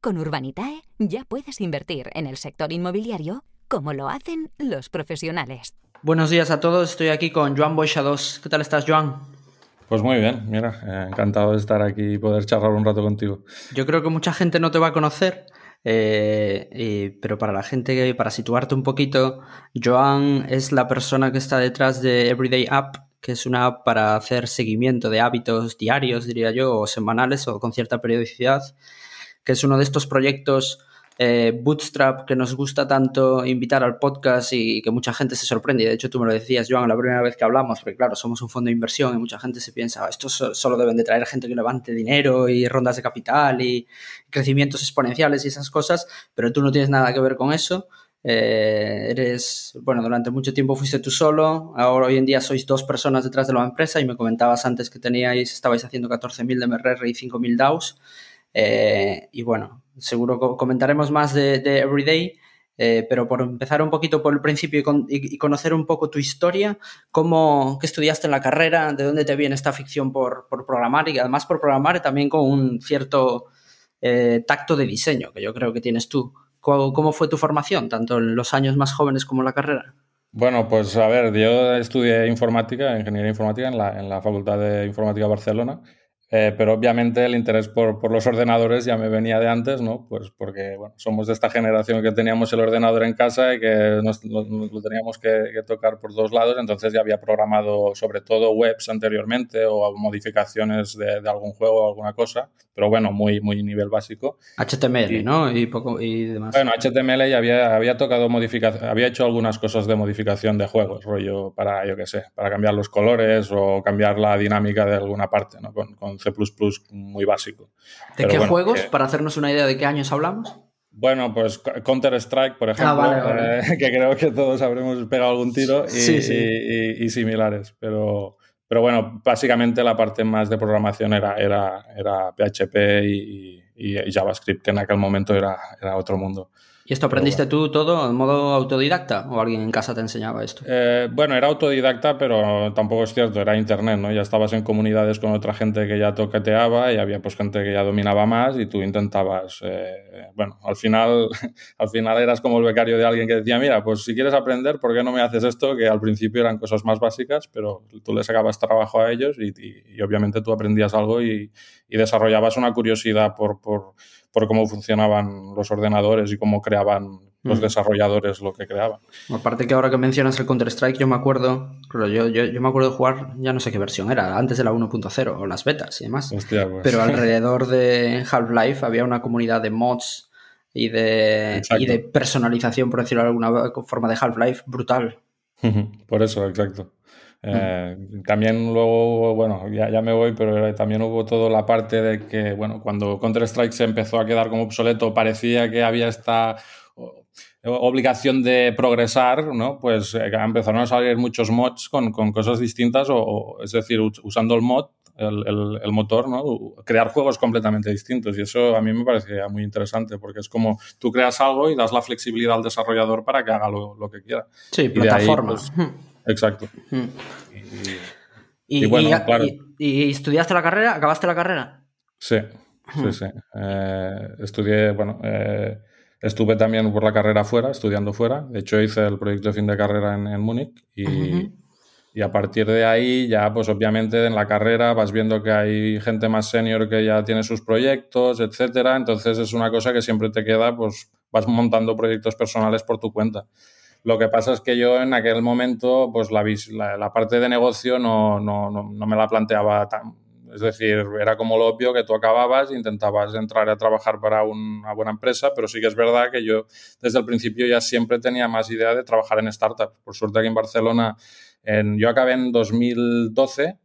Con Urbanitae ya puedes invertir en el sector inmobiliario como lo hacen los profesionales. Buenos días a todos, estoy aquí con Joan Boixados. ¿Qué tal estás, Joan? Pues muy bien, mira, eh, encantado de estar aquí y poder charlar un rato contigo. Yo creo que mucha gente no te va a conocer, eh, pero para la gente, para situarte un poquito, Joan es la persona que está detrás de Everyday App, que es una app para hacer seguimiento de hábitos diarios, diría yo, o semanales o con cierta periodicidad que es uno de estos proyectos eh, bootstrap que nos gusta tanto invitar al podcast y que mucha gente se sorprende. De hecho, tú me lo decías, Joan, la primera vez que hablamos, porque claro, somos un fondo de inversión y mucha gente se piensa, ah, estos solo deben de traer gente que levante dinero y rondas de capital y crecimientos exponenciales y esas cosas, pero tú no tienes nada que ver con eso. Eh, eres, bueno, durante mucho tiempo fuiste tú solo, ahora hoy en día sois dos personas detrás de la empresa y me comentabas antes que teníais, estabais haciendo 14.000 de MRR y 5.000 DAOs. Eh, y bueno, seguro comentaremos más de, Everyday, eh, pero por empezar un poquito por el principio y, conocer un poco tu historia, cómo, qué estudiaste en la carrera, de dónde te viene esta ficción por, programar y además por programar también con un cierto eh, tacto de diseño que yo creo que tienes tú. ¿Cómo, fue tu formación, tanto en los años más jóvenes como en la carrera? Bueno, pues a ver, yo estudié informática, ingeniería informática en la, en la Facultad de Informática de Barcelona eh, pero obviamente el interés por, por, los ordenadores ya me venía de antes, ¿no? Pues porque bueno, somos de esta generación que teníamos el ordenador en casa y que nos, lo, teníamos que, tocar por dos lados, entonces ya había programado sobre todo webs anteriormente o modificaciones de, de algún juego o alguna cosa, pero bueno, muy, muy nivel básico. HTML, ¿no? Y, poco, y demás. Bueno, HTML ya había, había tocado modificación, había hecho algunas cosas de modificación de juegos, rollo para, yo qué sé, para cambiar los colores o cambiar la dinámica de alguna parte, ¿no? con Muy básico. ¿De qué juegos? Para hacernos una idea de qué años hablamos. Bueno, pues Counter-Strike, por ah, ejemplo, eh, que creo que todos habremos pegado algún tiro y, similares. Pero, pero bueno, básicamente la parte más de programación era, era, era PHP y, JavaScript, que en aquel momento era, era otro mundo. ¿Y esto aprendiste tú todo en modo autodidacta o alguien en casa te enseñaba esto? Eh, bueno, era autodidacta, pero tampoco es cierto, era internet, ¿no? Ya estabas en comunidades con otra gente que ya toqueteaba y había pues gente que ya dominaba más y tú intentabas, eh, bueno, al final, al final eras como el becario de alguien que decía, mira, pues si quieres aprender, ¿por qué no me haces esto? Que al principio eran cosas más básicas, pero tú les sacabas trabajo a ellos y, y, obviamente tú aprendías algo y, y desarrollabas una curiosidad por, por por cómo funcionaban los ordenadores y cómo creaban los mm. desarrolladores lo que creaban. Aparte que ahora que mencionas el Counter-Strike, yo me acuerdo, yo, yo, me acuerdo de jugar, ya no sé qué versión era, antes de la 1.0 o las betas y demás. Pues. Pero alrededor de Half-Life había una comunidad de mods y de, y de personalización, por decirlo de alguna forma, de Half-Life brutal. Por eso, exacto. Eh, también luego, bueno, ya, ya, me voy, pero también hubo toda la parte de que, bueno, cuando Counter-Strike se empezó a quedar como obsoleto, parecía que había esta obligación de progresar, ¿no? Pues eh, empezaron a salir muchos mods con, con cosas distintas, o, es decir, usando el mod, el, el, motor, ¿no? Crear juegos completamente distintos. Y eso a mí me parecía muy interesante, porque es como tú creas algo y das la flexibilidad al desarrollador para que haga lo, lo que quiera. Sí, plataforma. Pues, Exacto. Y, bueno, claro. y, estudiaste la carrera? ¿Acabaste la carrera? Sí, sí, sí. Eh, estudié, bueno, eh, estuve también por la carrera fuera, estudiando fuera. De hecho, hice el proyecto de fin de carrera en, Múnich y, y, a partir de ahí ya, pues obviamente en la carrera vas viendo que hay gente más senior que ya tiene sus proyectos, etcétera. Entonces es una cosa que siempre te queda, pues vas montando proyectos personales por tu cuenta. Lo que pasa es que yo en aquel momento, pues la, la, parte de negocio no, no, no, me la planteaba tan. Es decir, era como lo obvio que tú acababas, intentabas entrar a trabajar para una buena empresa, pero sí que es verdad que yo desde el principio ya siempre tenía más idea de trabajar en startups. Por suerte aquí en Barcelona, en, yo acabé en 2012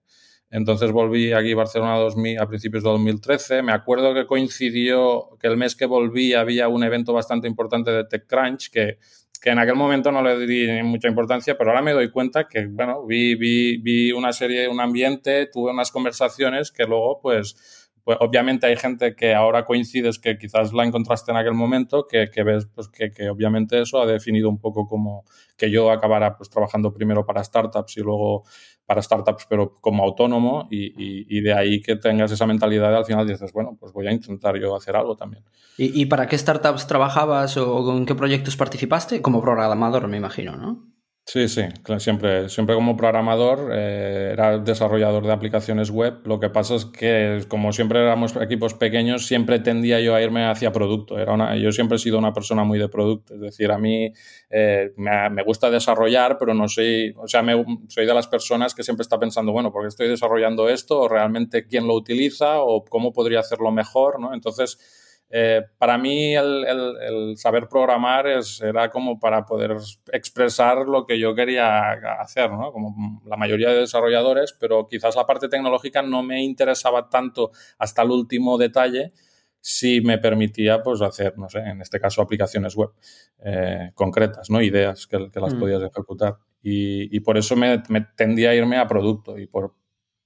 Entonces volví aquí a Barcelona 2000, a principios de 2013. Me acuerdo que coincidió que el mes que volví había un evento bastante importante de TechCrunch que que en aquel momento no le di mucha importancia, pero ahora me doy cuenta que, bueno, vi, vi, vi una serie, un ambiente, tuve unas conversaciones que luego, pues, pues obviamente hay gente que ahora coincides que quizás la encontraste en aquel momento, que, que ves pues que, que, obviamente eso ha definido un poco como que yo acabara pues trabajando primero para startups y luego para startups, pero como autónomo y, de ahí que tengas esa mentalidad al final dices, bueno, pues voy a intentar yo hacer algo también. ¿Y, para qué startups trabajabas o en qué proyectos participaste? Como programador, me imagino, ¿no? Sí, sí, siempre, siempre como programador, eh, era desarrollador de aplicaciones web. Lo que pasa es que, como siempre éramos equipos pequeños, siempre tendía yo a irme hacia producto. Era una, yo siempre he sido una persona muy de producto. Es decir, a mí eh, me, gusta desarrollar, pero no soy, o sea, me, soy de las personas que siempre está pensando, bueno, ¿por qué estoy desarrollando esto? ¿O realmente quién lo utiliza? ¿O cómo podría hacerlo mejor? ¿no? Entonces, eh, para mí el, saber programar es, era como para poder expresar lo que yo quería hacer, ¿no? como la mayoría de desarrolladores, pero quizás la parte tecnológica no me interesaba tanto hasta el último detalle si me permitía pues, hacer, no sé, en este caso aplicaciones web eh, concretas, ¿no? ideas que, las mm. podías ejecutar. Y, por eso me, me, tendía a irme a producto y por,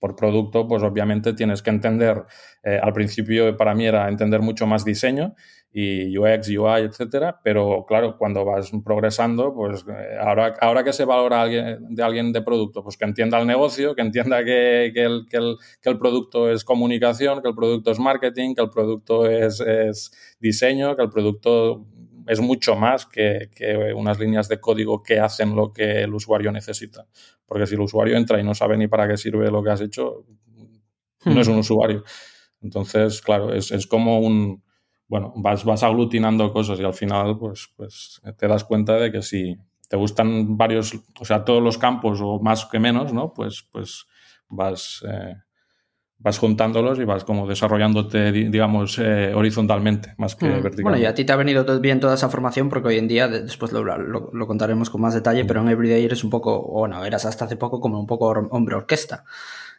por producto, pues obviamente tienes que entender, eh, al principio para mí era entender mucho más diseño y UX, UI, etcétera, pero claro, cuando vas progresando, pues eh, ahora, ahora que se valora alguien, de alguien de producto, pues que entienda el negocio, que entienda que, el, que, el, que, el, producto es comunicación, que el producto es marketing, que el producto es diseño, que el producto es mucho más que, unas líneas de código que hacen lo que el usuario necesita. Porque si el usuario entra y no sabe ni para qué sirve lo que has hecho, no es un hmm. usuario. Entonces, claro, es, como un, bueno, vas, vas aglutinando cosas y al final, pues, pues te das cuenta de que si te gustan varios, o sea, todos los campos o más que menos, ¿no? Pues, pues vas, eh, vas juntándolos y vas como desarrollándote, digamos, eh, horizontalmente, más que verticalmente. Bueno, y a ti te ha venido bien toda esa formación porque hoy en día, después lo, lo, contaremos con más detalle, pero en Everyday eres un poco, bueno, eras hasta hace poco como un poco hombre orquesta.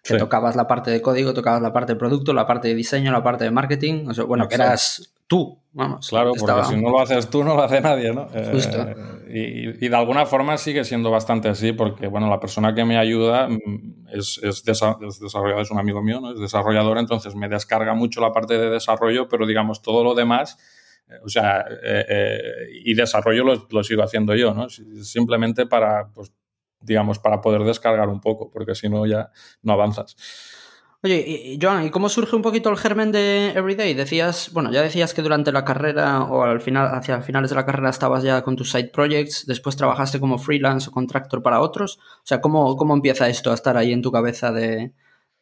Que tocabas la parte de código, tocabas la parte de producto, la parte de diseño, la parte de marketing. O sea, bueno, que eras tú, vamos. Claro, porque si no lo haces tú, no lo hace nadie, ¿no? Justo. Eh, y, de alguna forma sigue siendo bastante así, porque, bueno, la persona que me ayuda mm, es, es, desarrollador, es un amigo mío, ¿no? Es desarrollador, entonces me descarga mucho la parte de desarrollo, pero digamos, todo lo demás... Eh, o sea, eh, y desarrollo lo, lo, sigo haciendo yo, ¿no? Simplemente para, pues, digamos, para poder descargar un poco, porque si no ya no avanzas. Oye, y, Joan, ¿y cómo surge un poquito el germen de Everyday? Decías, bueno, ya decías que durante la carrera o al final, hacia finales de la carrera estabas ya con tus side projects, después trabajaste como freelance o contractor para otros. O sea, ¿cómo, cómo empieza esto a estar ahí en tu cabeza de,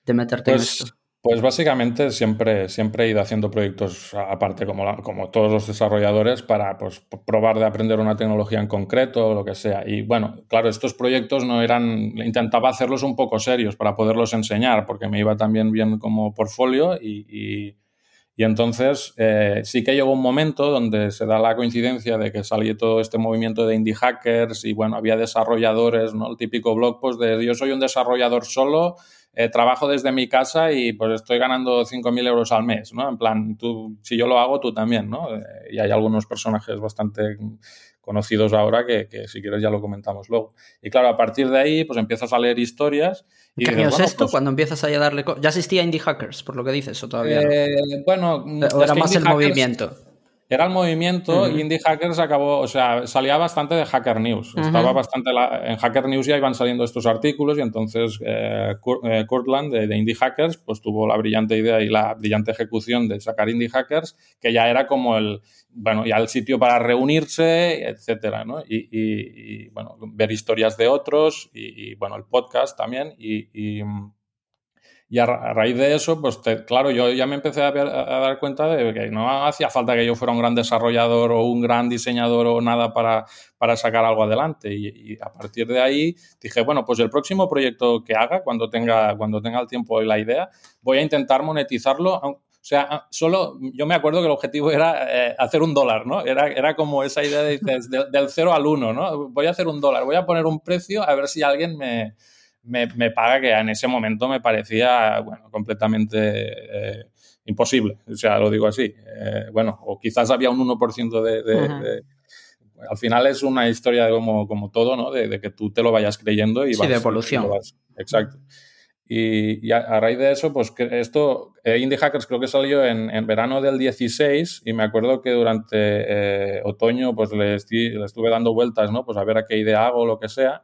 de meterte en pues esto? Pues básicamente siempre, siempre he ido haciendo proyectos aparte como, como todos los desarrolladores para pues, probar de aprender una tecnología en concreto o lo que sea. Y bueno, claro, estos proyectos no eran, intentaba hacerlos un poco serios para poderlos enseñar porque me iba también bien como portfolio y, y, entonces eh, sí que llegó un momento donde se da la coincidencia de que salió todo este movimiento de indie hackers y bueno, había desarrolladores, ¿no? El típico blog post de yo soy un desarrollador solo eh, trabajo desde mi casa y pues estoy ganando 5.000 euros al mes, ¿no? En plan, tú, si yo lo hago, tú también, ¿no? Eh, y hay algunos personajes bastante conocidos ahora que, si quieres ya lo comentamos luego. Y claro, a partir de ahí, pues empiezas a leer historias. Y ¿Qué año es esto? Pues cuando empiezas a darle... ¿Ya existía Indie Hackers, por lo que dices, o todavía eh, Bueno... ¿O era más el movimiento? Era el movimiento, Indie Hackers acabó, o sea, salía bastante de Hacker News. Estaba bastante, en Hacker News ya iban saliendo estos artículos y entonces eh, eh Kurtland de, Indie Hackers pues tuvo la brillante idea y la brillante ejecución de sacar Indie Hackers, que ya era como el, bueno, ya el sitio para reunirse, etcétera, ¿no? Y, bueno, ver historias de otros y, bueno, el podcast también y y a, raíz de eso, pues claro, yo ya me empecé a, dar cuenta de que no hacía falta que yo fuera un gran desarrollador o un gran diseñador o nada para, para sacar algo adelante. Y, a partir de ahí dije, bueno, pues el próximo proyecto que haga, cuando tenga, cuando tenga el tiempo y la idea, voy a intentar monetizarlo. O sea, solo yo me acuerdo que el objetivo era eh, hacer un dólar, ¿no? Era, era como esa idea de, del cero al uno, ¿no? Voy a hacer un dólar, voy a poner un precio a ver si alguien me, me, paga que en ese momento me parecía, bueno, completamente eh, imposible. O sea, lo digo así. Eh, bueno, o quizás había un 1% de, Al final es una historia de como, como todo, ¿no? De, que tú te lo vayas creyendo y sí, de evolución. exacto. Y, a, raíz de eso, pues que esto, eh, Indie Hackers creo que salió en, en, verano del 16 y me acuerdo que durante eh, otoño pues le, le, estuve dando vueltas, ¿no? Pues a ver a qué idea hago lo que sea.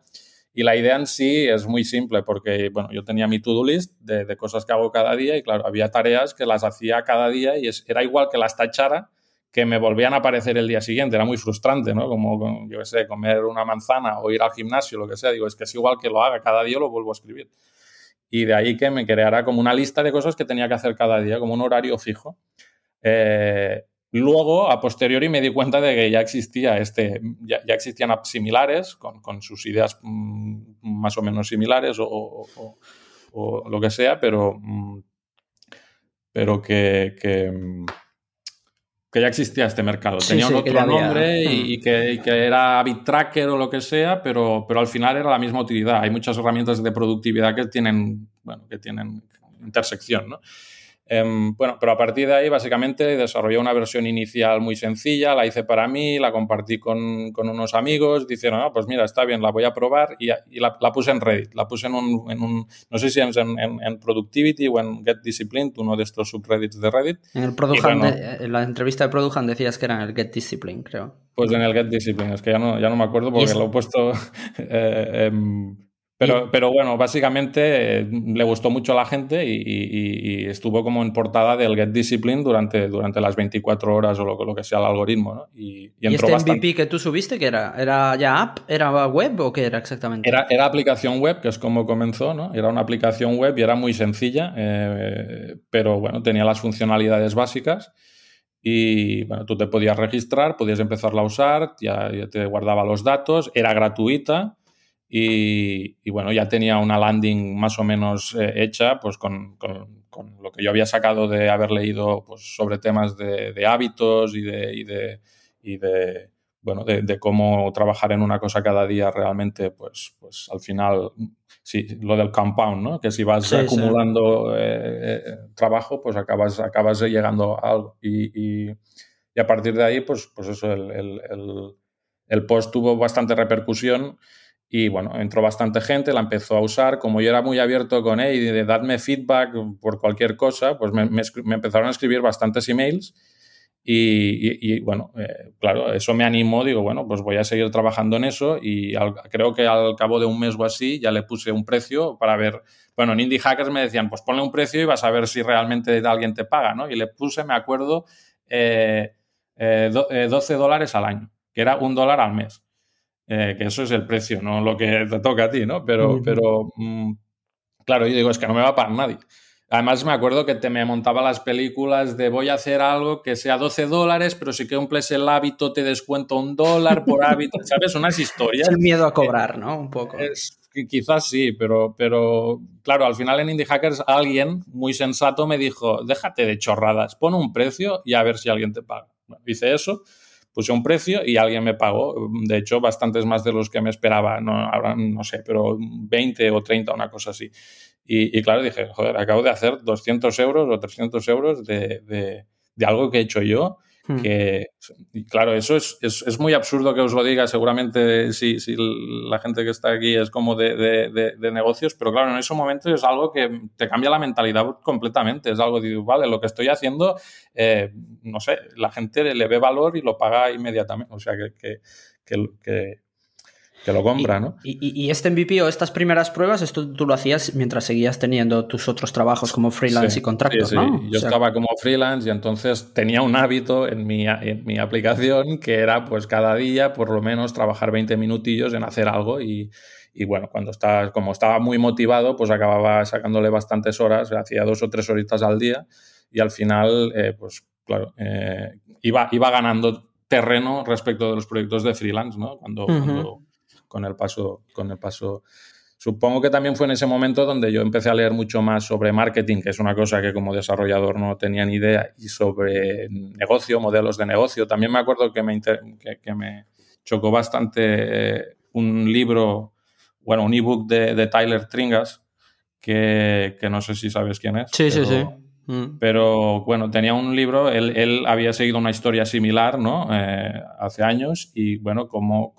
Y la idea en sí es muy simple porque, bueno, yo tenía mi to-do list de, cosas que hago cada día y, claro, había tareas que las hacía cada día y es, era igual que las tachara que me volvían a aparecer el día siguiente. Era muy frustrante, ¿no? Como, yo qué sé, comer una manzana o ir al gimnasio, lo que sea. Digo, es que es igual que lo haga cada día, lo vuelvo a escribir. Y de ahí que me creara como una lista de cosas que tenía que hacer cada día, como un horario fijo. Eh, Luego, a posteriori, me di cuenta de que ya existía este, ya, existían apps similares, con, con, sus ideas mm, más o menos similares o, o, lo que sea, pero, mm, pero que, que, que, ya existía este mercado. Tenía un otro nombre y, hmm. que, que, era BitTracker o lo que sea, pero, pero al final era la misma utilidad. Hay muchas herramientas de productividad que tienen, bueno, que tienen intersección, ¿no? Em, bueno, pero a partir de ahí básicamente desarrollé una versión inicial muy sencilla, la hice para mí, la compartí con, con unos amigos, dijeron, ah, pues mira, está bien, la voy a probar y, la, la, puse en Reddit, la puse en un, en un no sé si en, en, en, Productivity o en Get Disciplined, uno de estos subreddits de Reddit. En, el bueno, en la entrevista de Produjan decías que era en el Get Discipline, creo. Pues en el Get Discipline, es que ya no, ya no me acuerdo porque lo he puesto... eh, em, pero, pero bueno, básicamente eh, le gustó mucho a la gente y, estuvo como en portada del Get Discipline durante, durante las 24 horas o lo, lo que sea el algoritmo. ¿no? Y, y, este MVP que tú subiste, qué era? ¿Era ya app? ¿Era web o qué era exactamente? Era, era aplicación web, que es como comenzó, ¿no? Era una aplicación web y era muy sencilla, eh, pero bueno, tenía las funcionalidades básicas. Y bueno, tú te podías registrar, podías empezarla a usar, ya te guardaba los datos, era gratuita y, bueno, ya tenía una landing más o menos eh, hecha, pues con, con, lo que yo había sacado de haber leído pues, sobre temas de, de hábitos y de, y de, y de bueno, de, cómo trabajar en una cosa cada día realmente, pues, pues al final, sí, lo del compound, ¿no? Que si vas acumulando eh, eh, trabajo, pues acabas, acabas llegando a algo. Y, a partir de ahí, pues, pues eso, el, el, el, el post tuvo bastante repercusión y bueno, entró bastante gente, la empezó a usar. Como yo era muy abierto con él y de darme feedback por cualquier cosa, pues me, empezaron a escribir bastantes emails. Y, y, bueno, eh, claro, eso me animó. Digo, bueno, pues voy a seguir trabajando en eso. Y creo que al cabo de un mes o así ya le puse un precio para ver. Bueno, en Indie Hackers me decían, pues ponle un precio y vas a ver si realmente alguien te paga, ¿no? Y le puse, me acuerdo, eh, eh, 12 dólares al año, que era un dólar al mes. Eh, que eso es el precio, no lo que te toca a ti, ¿no? Pero, pero mm, claro, yo digo, es que no me va a pagar nadie. Además, me acuerdo que te me montaba las películas de voy a hacer algo que sea 12 dólares, pero si que cumples el hábito te descuento un dólar por hábito, ¿sabes? Unas historias. Es el miedo a cobrar, ¿no? Un poco. quizás sí, pero, pero claro, al final en Indie Hackers alguien muy sensato me dijo, déjate de chorradas, pon un precio y a ver si alguien te paga. hice eso puse un precio y alguien me pagó, de hecho, bastantes más de los que me esperaba, no, ahora no sé, pero 20 o 30, una cosa así. Y, claro, dije, joder, acabo de hacer 200 euros o 300 euros de, de, de algo que he hecho yo Hmm. Que, claro, eso es, es, es, muy absurdo que os lo diga, seguramente si, si la gente que está aquí es como de, de, de, negocios, pero claro, en ese momento es algo que te cambia la mentalidad completamente. Es algo de, vale, lo que estoy haciendo, eh, no sé, la gente le ve valor y lo paga inmediatamente. O sea, que que lo compra, ¿no? Y, este MVP o estas primeras pruebas, esto tú lo hacías mientras seguías teniendo tus otros trabajos como freelance y contratos, sí, ¿no? Yo estaba como freelance y entonces tenía un hábito en mi, en mi aplicación que era pues cada día por lo menos trabajar 20 minutillos en hacer algo y, y bueno, cuando estaba, como estaba muy motivado, pues acababa sacándole bastantes horas, hacía dos o tres horitas al día y al final, eh, pues claro, eh, iba, iba ganando terreno respecto de los proyectos de freelance, ¿no? Cuando, cuando con el paso, con el paso. Supongo que también fue en ese momento donde yo empecé a leer mucho más sobre marketing, que es una cosa que como desarrollador no tenía ni idea, y sobre negocio, modelos de negocio. También me acuerdo que me, que, me chocó bastante eh, un libro bueno, un ebook de, de Tyler Tringas, que, que, no sé si sabes quién es. Sí, sí, sí. Mm. Pero bueno, tenía un libro, él, él había seguido una historia similar, ¿no? Eh, hace años y bueno, como,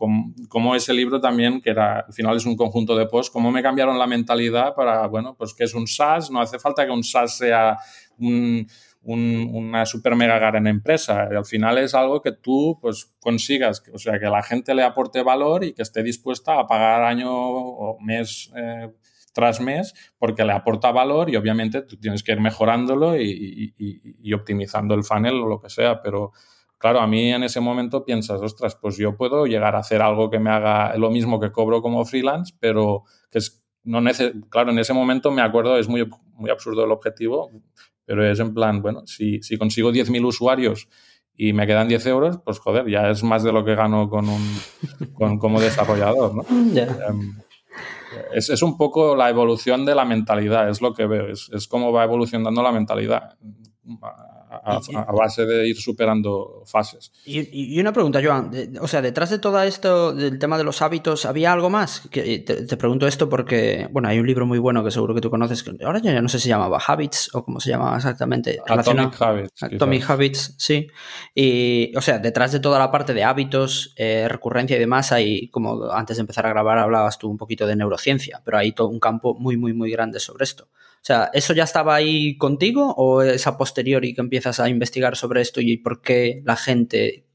como, ese libro también, que era, al final es un conjunto de posts, cómo me cambiaron la mentalidad para, bueno, pues que es un SaaS, no hace falta que un SaaS sea un, una super mega gran empresa. al final es algo que tú pues consigas, o sea, que la gente le aporte valor y que esté dispuesta a pagar año o mes eh, tras mes porque le aporta valor y obviamente tú tienes que ir mejorándolo y, y, optimizando el funnel o lo que sea, pero claro, a mí en ese momento piensas, ostras, pues yo puedo llegar a hacer algo que me haga lo mismo que cobro como freelance, pero que es, no claro, en ese momento me acuerdo, es muy, muy absurdo el objetivo, pero es en plan, bueno, si, si consigo 10.000 usuarios y me quedan 10 euros, pues joder, ya es más de lo que gano con un, con, como desarrollador, ¿no? es, es, un poco la evolución de la mentalidad, es lo que veo, es, es cómo va evolucionando la mentalidad a, base de ir superando fases. Y, una pregunta, Joan, o sea, detrás de todo esto, del tema de los hábitos, ¿había algo más? Que, te, pregunto esto porque, bueno, hay un libro muy bueno que seguro que tú conoces, que ahora ya no sé si se llamaba Habits o cómo se llamaba exactamente. Atomic Habits. Atomic Habits, sí. Y, o sea, detrás de toda la parte de hábitos, eh, recurrencia y demás, hay, como antes de empezar a grabar hablabas tú un poquito de neurociencia, pero hay todo un campo muy, muy, muy grande sobre esto. O sea, ¿eso ya estaba ahí contigo o es a posteriori que empiezas a investigar sobre esto y por qué la gente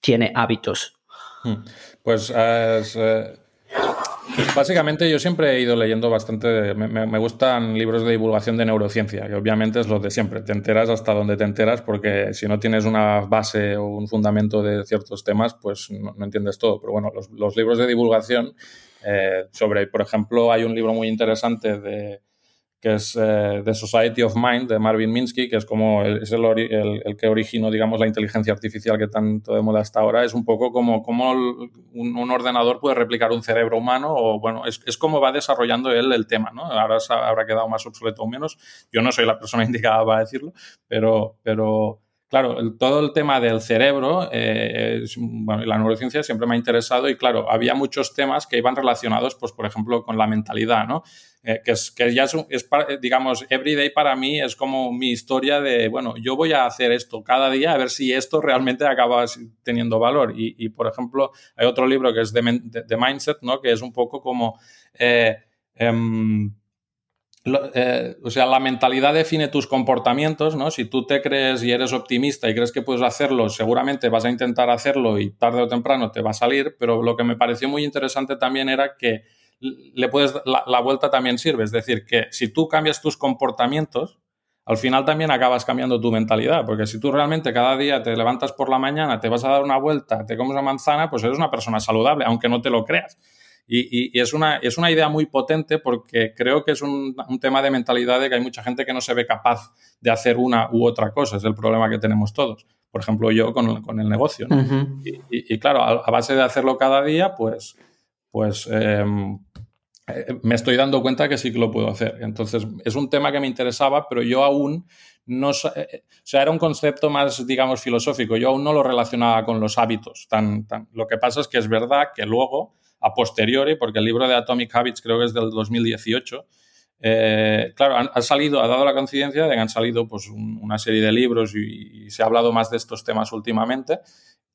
tiene hábitos? Hmm. Pues eh, básicamente yo siempre he ido leyendo bastante, me, gustan libros de divulgación de neurociencia, que obviamente es lo de siempre, te enteras hasta donde te enteras porque si no tienes una base o un fundamento de ciertos temas, pues no, entiendes todo. Pero bueno, los, libros de divulgación eh, sobre, por ejemplo, hay un libro muy interesante de que es eh, The Society of Mind de Marvin Minsky, que es como el, es el, el, que originó, digamos, la inteligencia artificial que tanto de moda hasta ahora. Es un poco como cómo un, ordenador puede replicar un cerebro humano o, bueno, es, es como va desarrollando él el tema, ¿no? Ahora habrá quedado más obsoleto o menos. Yo no soy la persona indicada para decirlo, pero, pero claro, todo el tema del cerebro, eh, bueno, la neurociencia siempre me ha interesado y claro, había muchos temas que iban relacionados, pues por ejemplo, con la mentalidad, ¿no? Eh, que, es, que ya es, es, digamos, everyday para mí es como mi historia de, bueno, yo voy a hacer esto cada día a ver si esto realmente acaba teniendo valor. Y, por ejemplo, hay otro libro que es de, Mindset, ¿no? Que es un poco como... Eh, em, eh, o sea, la mentalidad define tus comportamientos, ¿no? Si tú te crees y eres optimista y crees que puedes hacerlo, seguramente vas a intentar hacerlo y tarde o temprano te va a salir, pero lo que me pareció muy interesante también era que le puedes, la, vuelta también sirve, es decir, que si tú cambias tus comportamientos, al final también acabas cambiando tu mentalidad, porque si tú realmente cada día te levantas por la mañana, te vas a dar una vuelta, te comes una manzana, pues eres una persona saludable, aunque no te lo creas. Y, es, una, es una idea muy potente porque creo que es un, tema de mentalidad de que hay mucha gente que no se ve capaz de hacer una u otra cosa. Es el problema que tenemos todos. Por ejemplo, yo con, el negocio. y, claro, a, base de hacerlo cada día, pues, pues em, eh, me estoy dando cuenta que sí que lo puedo hacer. Entonces, es un tema que me interesaba, pero yo aún no... Eh, o sea, era un concepto más, digamos, filosófico. Yo aún no lo relacionaba con los hábitos. Tan, tan, lo que pasa es que es verdad que luego a posteriori, porque el libro de Atomic Habits creo que es del 2018. Eh, claro, ha salido, ha dado la coincidencia de que han salido pues, una serie de libros y, se ha hablado más de estos temas últimamente.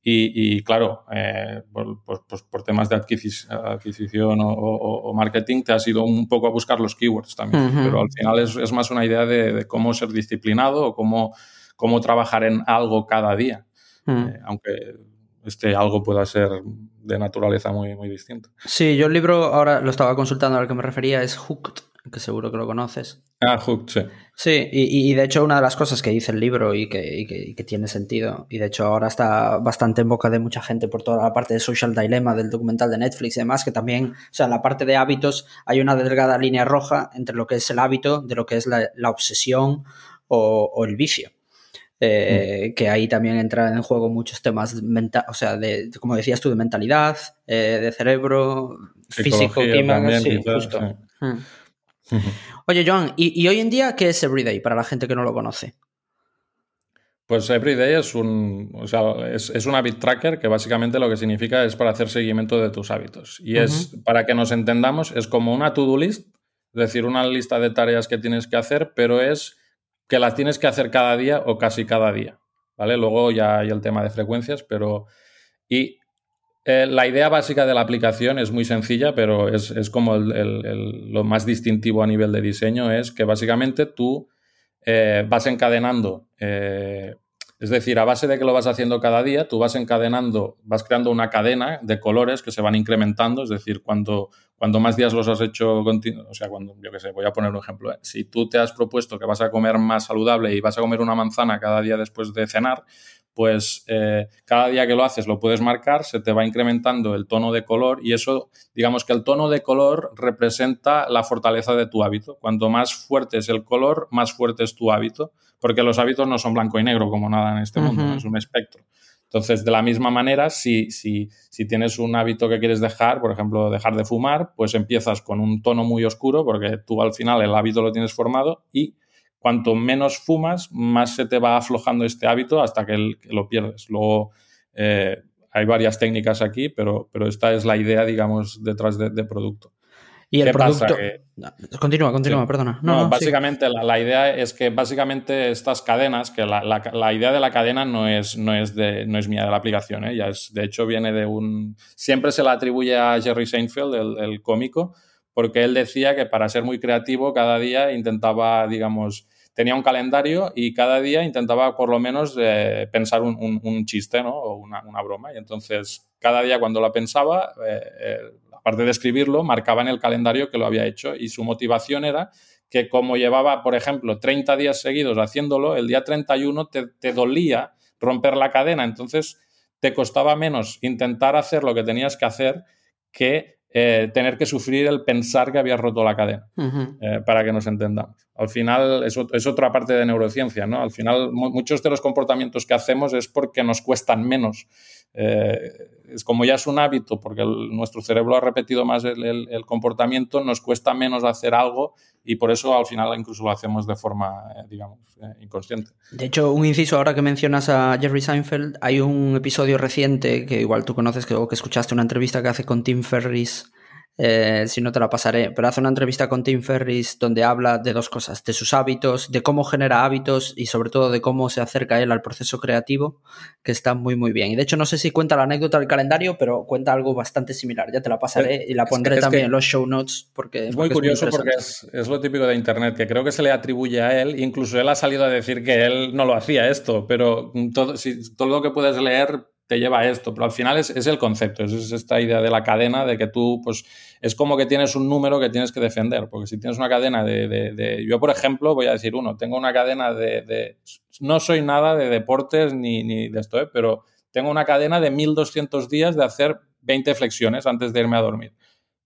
Y, claro, eh, por, pues, por, temas de adquisición o, marketing, te has ido un poco a buscar los keywords también. Pero al final es, más una idea de, cómo ser disciplinado o cómo, cómo trabajar en algo cada día. Mm. Eh, aunque este algo pueda ser de naturaleza muy, muy distinta. Sí, yo el libro ahora lo estaba consultando al que me refería, es Hooked, que seguro que lo conoces. Ah, Hooked, sí. Sí, y, de hecho una de las cosas que dice el libro y que, que, tiene sentido, y de hecho ahora está bastante en boca de mucha gente por toda la parte de Social Dilemma del documental de Netflix y demás, que también, o sea, en la parte de hábitos hay una delgada línea roja entre lo que es el hábito de lo que es la, obsesión o el vicio. Eh, que ahí también entran en juego muchos temas, mental, o sea, de, como decías tú, de mentalidad, eh, de cerebro, físico, química, sí, justo. Hmm. Oye, Joan, ¿y, hoy en día qué es Everyday para la gente que no lo conoce? Pues Everyday es un, o sea, es, un habit tracker que básicamente lo que significa es para hacer seguimiento de tus hábitos. Y es, para que nos entendamos, es como una to-do list, es decir, una lista de tareas que tienes que hacer, pero es que las tienes que hacer cada día o casi cada día. ¿Vale? Luego ya hay el tema de frecuencias, pero. Y eh, la idea básica de la aplicación es muy sencilla, pero es, como lo más distintivo a nivel de diseño, es que básicamente tú eh, vas encadenando, eh, es decir, a base de que lo vas haciendo cada día, tú vas encadenando, vas creando una cadena de colores que se van incrementando, es decir, cuando, cuando más días los has hecho, o sea, cuando, yo qué sé, voy a poner un ejemplo, ¿eh? si tú te has propuesto que vas a comer más saludable y vas a comer una manzana cada día después de cenar, pues eh, cada día que lo haces lo puedes marcar, se te va incrementando el tono de color y eso, digamos que el tono de color representa la fortaleza de tu hábito. Cuanto más fuerte es el color, más fuerte es tu hábito, porque los hábitos no son blanco y negro como nada en este mundo, es un espectro. Entonces, de la misma manera, si, si, si, tienes un hábito que quieres dejar, por ejemplo, dejar de fumar, pues empiezas con un tono muy oscuro, porque tú al final el hábito lo tienes formado y cuanto menos fumas, más se te va aflojando este hábito hasta que, lo pierdes. Luego, eh, hay varias técnicas aquí, pero, pero esta es la idea, digamos, detrás de, producto. Y el producto. Continúa, continúa, perdona. No, básicamente la, idea es que básicamente estas cadenas, que la, idea de la cadena no es, no es, de, no es mía de la aplicación, ¿eh? ya es, de hecho viene de un. Siempre se la atribuye a Jerry Seinfeld, el, el cómico, porque él decía que para ser muy creativo cada día intentaba, digamos, tenía un calendario y cada día intentaba por lo menos eh, pensar un, chiste ¿no? o una, broma. Y entonces cada día cuando la pensaba, eh, eh, aparte de escribirlo, marcaba en el calendario que lo había hecho y su motivación era que como llevaba, por ejemplo, 30 días seguidos haciéndolo, el día 31 te, te dolía romper la cadena. Entonces te costaba menos intentar hacer lo que tenías que hacer que eh, tener que sufrir el pensar que había roto la cadena, eh, para que nos entendamos. Al final es, es, otra parte de neurociencia, ¿no? Al final muchos de los comportamientos que hacemos es porque nos cuestan menos. Eh, es como ya es un hábito, porque nuestro cerebro ha repetido más el, comportamiento, nos cuesta menos hacer algo y por eso al final incluso lo hacemos de forma, digamos, inconsciente. De hecho, un inciso ahora que mencionas a Jerry Seinfeld, hay un episodio reciente que igual tú conoces, que, o que escuchaste una entrevista que hace con Tim Ferris eh, si no te la pasaré, pero hace una entrevista con Tim Ferris donde habla de dos cosas, de sus hábitos, de cómo genera hábitos y sobre todo de cómo se acerca él al proceso creativo, que está muy muy bien. Y de hecho no sé si cuenta la anécdota del calendario, pero cuenta algo bastante similar. Ya te la pasaré y la pondré también en los show notes porque es muy curioso porque es, lo típico de internet, que creo que se le atribuye a él, incluso él ha salido a decir que él no lo hacía esto, pero todo, si, todo lo que puedes leer te lleva a esto, pero al final es, el concepto, es, esta idea de la cadena, de que tú, pues, es como que tienes un número que tienes que defender, porque si tienes una cadena de, yo por ejemplo, voy a decir uno, tengo una cadena de, no soy nada de deportes ni, ni de esto, ¿eh? pero tengo una cadena de 1200 días de hacer 20 flexiones antes de irme a dormir,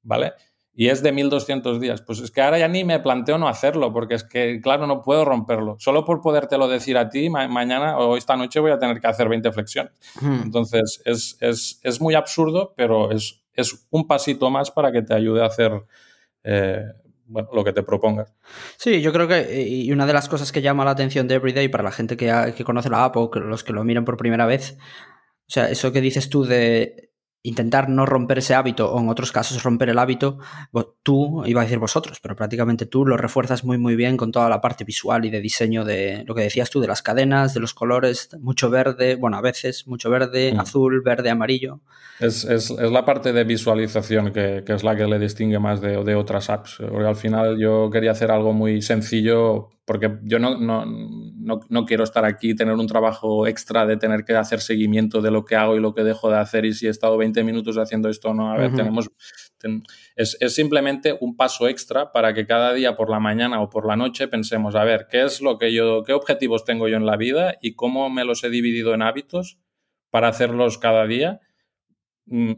¿vale? Y es de 1200 días. Pues es que ahora ya ni me planteo no hacerlo, porque es que, claro, no puedo romperlo. Solo por podértelo decir a ti, mañana o esta noche voy a tener que hacer 20 flexiones. Hmm. Entonces, es, muy absurdo, pero es, es, un pasito más para que te ayude a hacer eh, bueno, lo que te propongas. Sí, yo creo que y una de las cosas que llama la atención de Everyday para la gente que, que conoce la app o los que lo miran por primera vez, o sea, eso que dices tú de intentar no romper ese hábito o en otros casos romper el hábito, tú, iba a decir vosotros, pero prácticamente tú lo refuerzas muy muy bien con toda la parte visual y de diseño de lo que decías tú, de las cadenas, de los colores, mucho verde, bueno, a veces mucho verde, mm. azul, verde, amarillo. Es, es, es, la parte de visualización que, que, es la que le distingue más de, de otras apps, porque al final yo quería hacer algo muy sencillo porque yo no, no, no, no, quiero estar aquí tener un trabajo extra de tener que hacer seguimiento de lo que hago y lo que dejo de hacer y si he estado 20 minutos haciendo esto o no. A ver, tenemos... es, es, simplemente un paso extra para que cada día por la mañana o por la noche pensemos, a ver, ¿qué es lo que yo, qué objetivos tengo yo en la vida y cómo me los he dividido en hábitos para hacerlos cada día? Mm,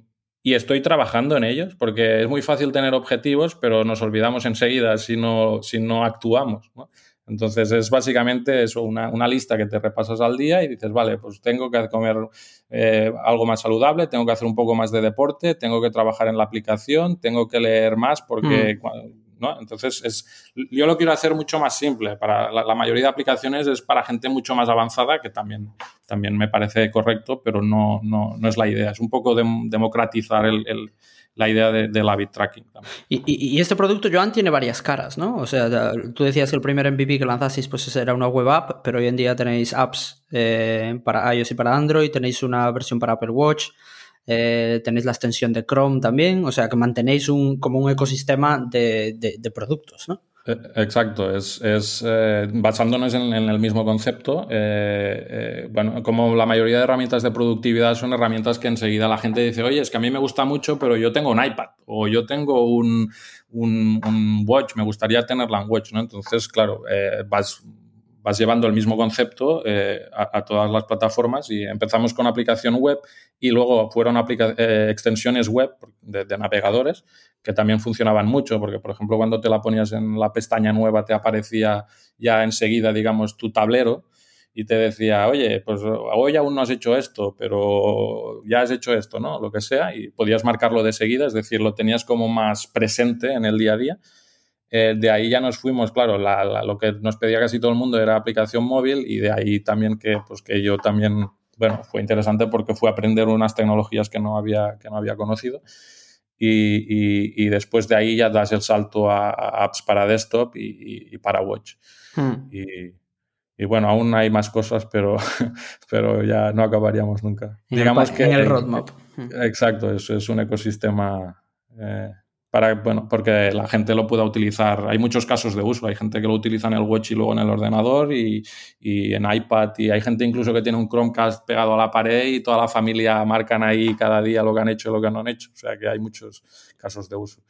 y estoy trabajando en ellos, porque es muy fácil tener objetivos, pero nos olvidamos enseguida si no, si no actuamos. ¿no? Entonces es básicamente eso, una, lista que te repasas al día y dices, vale, pues tengo que comer eh, algo más saludable, tengo que hacer un poco más de deporte, tengo que trabajar en la aplicación, tengo que leer más porque... Hmm. ¿no? Entonces, es, yo lo quiero hacer mucho más simple. Para la, mayoría de aplicaciones es para gente mucho más avanzada, que también, también me parece correcto, pero no, no, no es la idea. Es un poco democratizar el, la idea del habit tracking. Y, y, este producto, Joan, tiene varias caras, ¿no? O sea, tú decías que el primer MVP que lanzasteis pues era una web app, pero hoy en día tenéis apps eh, para iOS y para Android, tenéis una versión para Apple Watch, eh, tenéis la extensión de Chrome también, o sea que mantenéis un, como un ecosistema de, de, productos, ¿no? Eh, exacto, es, es eh, basándonos en, el mismo concepto. bueno, como la mayoría de herramientas de productividad son herramientas que enseguida la gente dice, oye, es que a mí me gusta mucho, pero yo tengo un iPad o yo tengo un, un, un Watch, me gustaría tenerla en Watch, ¿no? Entonces, claro, vas vas llevando el mismo concepto eh, a, todas las plataformas y empezamos con aplicación web y luego fueron eh, extensiones web de, navegadores que también funcionaban mucho porque, por ejemplo, cuando te la ponías en la pestaña nueva te aparecía ya enseguida, digamos, tu tablero y te decía, oye, pues hoy aún no has hecho esto, pero ya has hecho esto, ¿no? Lo que sea, y podías marcarlo de seguida, es decir, lo tenías como más presente en el día a día. Eh, de ahí ya nos fuimos, claro, lo que nos pedía casi todo el mundo era aplicación móvil y de ahí también que, pues, que yo también, bueno, fue interesante porque fue aprender unas tecnologías que no había, que no había conocido. Y, después de ahí ya das el salto a, apps para desktop y, para watch. Hmm. Y, bueno, aún hay más cosas, pero, pero ya no acabaríamos nunca. Digamos que en el roadmap. Exacto, eso es un ecosistema eh, bueno, porque la gente lo pueda utilizar. Hay muchos casos de uso. Hay gente que lo utiliza en el watch y luego en el ordenador y, en iPad. Y hay gente incluso que tiene un Chromecast pegado a la pared y toda la familia marcan ahí cada día lo que han hecho y lo que no han hecho. O sea que hay muchos casos de uso.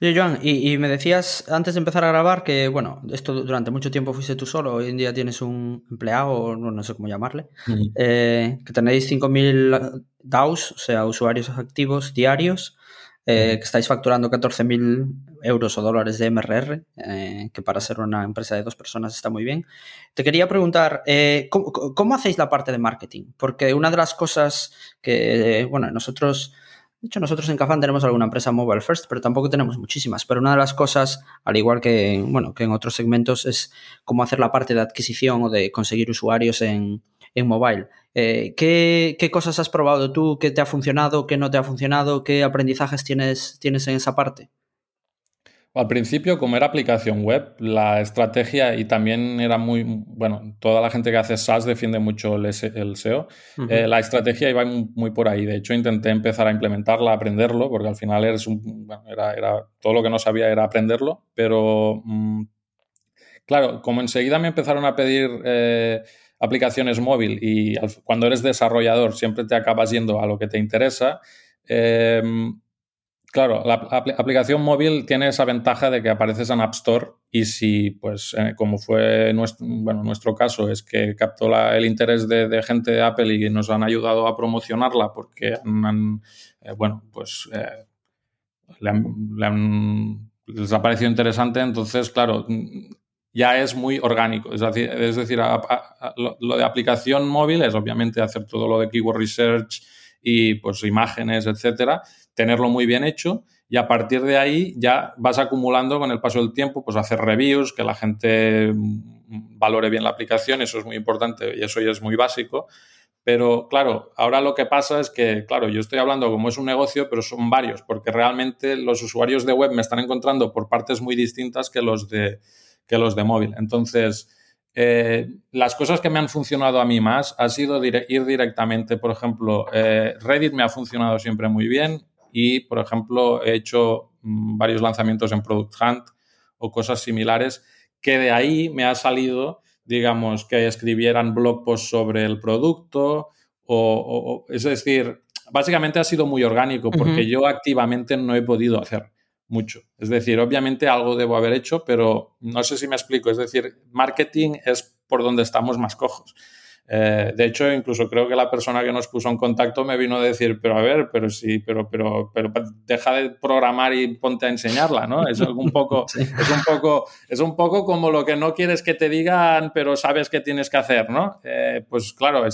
Oye, Joan, y, me decías antes de empezar a grabar que, bueno, esto durante mucho tiempo fuiste tú solo. Hoy en día tienes un empleado, no, no sé cómo llamarle, eh, que tenéis 5.000 DAOs, o sea, usuarios activos diarios. Eh, que estáis facturando 14.000 euros o dólares de MRR, eh, que para ser una empresa de dos personas está muy bien. Te quería preguntar, eh, ¿cómo, hacéis la parte de marketing? Porque una de las cosas que, bueno, nosotros... De hecho, nosotros en Cafán tenemos alguna empresa mobile first, pero tampoco tenemos muchísimas. Pero una de las cosas, al igual que, bueno, que en otros segmentos, es cómo hacer la parte de adquisición o de conseguir usuarios en, en mobile. Eh, ¿qué, cosas has probado tú? ¿Qué te ha funcionado? ¿Qué no te ha funcionado? ¿Qué aprendizajes tienes, tienes en esa parte? Al principio, como era aplicación web, la estrategia y también era muy, bueno, toda la gente que hace SaaS defiende mucho el, SEO. Eh, la estrategia iba muy, por ahí. De hecho, intenté empezar a implementarla, a aprenderlo, porque al final eres un, era, era, todo lo que no sabía era aprenderlo. Pero, mm, claro, como enseguida me empezaron a pedir eh, aplicaciones móvil y cuando eres desarrollador siempre te acabas yendo a lo que te interesa. Em, claro, la, aplicación móvil tiene esa ventaja de que apareces en App Store y si, pues, eh, como fue nuestro, caso, es que captó el interés de, gente de Apple y nos han ayudado a promocionarla porque han, eh, bueno, pues eh, les ha parecido interesante, entonces, claro, ya es muy orgánico. Es decir, es decir lo, de aplicación móvil es obviamente hacer todo lo de keyword research y pues imágenes, etcétera, tenerlo muy bien hecho y a partir de ahí ya vas acumulando con el paso del tiempo, pues hacer reviews, que la gente valore bien la aplicación, eso es muy importante y eso ya es muy básico. Pero claro, ahora lo que pasa es que, claro, yo estoy hablando como es un negocio, pero son varios, porque realmente los usuarios de web me están encontrando por partes muy distintas que los de, que los de móvil. Entonces, eh, las cosas que me han funcionado a mí más ha sido ir directamente, por ejemplo, eh, Reddit me ha funcionado siempre muy bien y, por ejemplo, he hecho mm, varios lanzamientos en Product Hunt o cosas similares que de ahí me ha salido, digamos, que escribieran blog posts sobre el producto o, es decir, básicamente ha sido muy orgánico porque yo activamente no he podido hacer mucho. Es decir, obviamente algo debo haber hecho, pero no sé si me explico. Es decir, marketing es por donde estamos más cojos. Eh, de hecho, incluso creo que la persona que nos puso en contacto me vino a decir, pero a ver, pero sí, pero, pero, pero deja de programar y ponte a enseñarla, ¿no? Es un poco, es un poco, es un poco como lo que no quieres que te digan, pero sabes que tienes que hacer, ¿no? Eh, pues claro,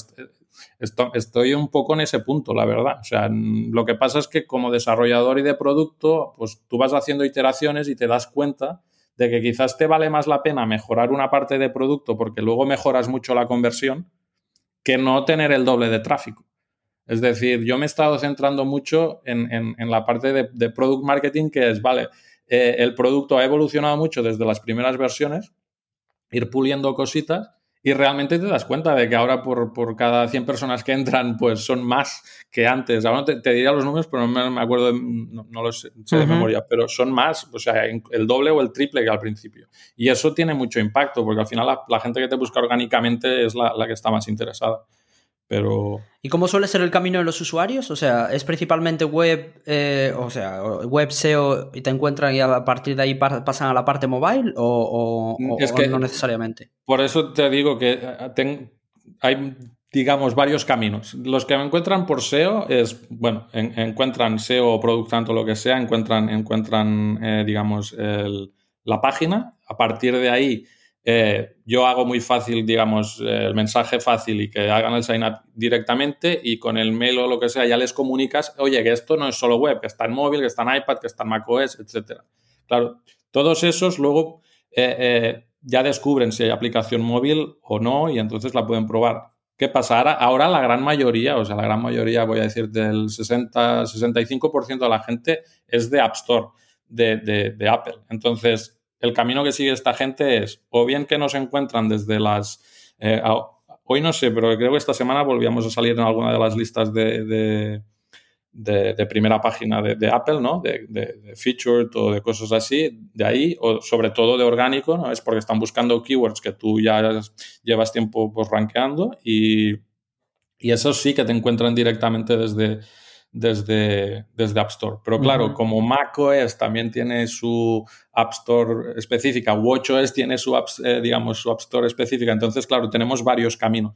estoy un poco en ese punto, la verdad. O sea, lo que pasa es que como desarrollador y de producto, pues tú vas haciendo iteraciones y te das cuenta de que quizás te vale más la pena mejorar una parte de producto porque luego mejoras mucho la conversión que no tener el doble de tráfico. Es decir, yo me he estado centrando mucho en, la parte de, product marketing, que es, vale, eh, el producto ha evolucionado mucho desde las primeras versiones, ir puliendo cositas y realmente te das cuenta de que ahora por, cada 100 personas que entran, pues son más que antes. Ahora te, te diría los números, pero no me, acuerdo, no, los sé, de memoria, pero son más, o sea, el doble o el triple que al principio. Y eso tiene mucho impacto, porque al final la, gente que te busca orgánicamente es la, la que está más interesada. Pero... ¿Y cómo suele ser el camino de los usuarios? O sea, ¿es principalmente web, eh, o sea, web SEO y te encuentran y a partir de ahí pasan a la parte mobile o, no necesariamente? Por eso te digo que eh, hay, digamos, varios caminos. Los que me encuentran por SEO es, bueno, encuentran SEO o Product tanto lo que sea, encuentran, encuentran eh, digamos, la página. A partir de ahí eh, yo hago muy fácil, digamos, el mensaje fácil y que hagan el sign up directamente y con el mail o lo que sea ya les comunicas, oye, que esto no es solo web, que está en móvil, que está en iPad, que está en macOS, etc. Claro, todos esos luego eh, eh, ya descubren si hay aplicación móvil o no y entonces la pueden probar. ¿Qué pasa? Ahora, la gran mayoría, o sea, la gran mayoría, voy a decir, del 60-65% de la gente es de App Store, de Apple. Entonces, el camino que sigue esta gente es o bien que nos encuentran desde las... Eh, hoy no sé, pero creo que esta semana volvíamos a salir en alguna de las listas de, de, primera página de, Apple, ¿no? De, featured o de cosas así, de ahí, o sobre todo de orgánico, ¿no? Es porque están buscando keywords que tú ya llevas tiempo pues rankeando y, y eso sí que te encuentran directamente desde, desde, desde App Store. Pero claro, como macOS también tiene su App Store específica, WatchOS tiene su, eh, digamos, su App Store específica, entonces, claro, tenemos varios caminos.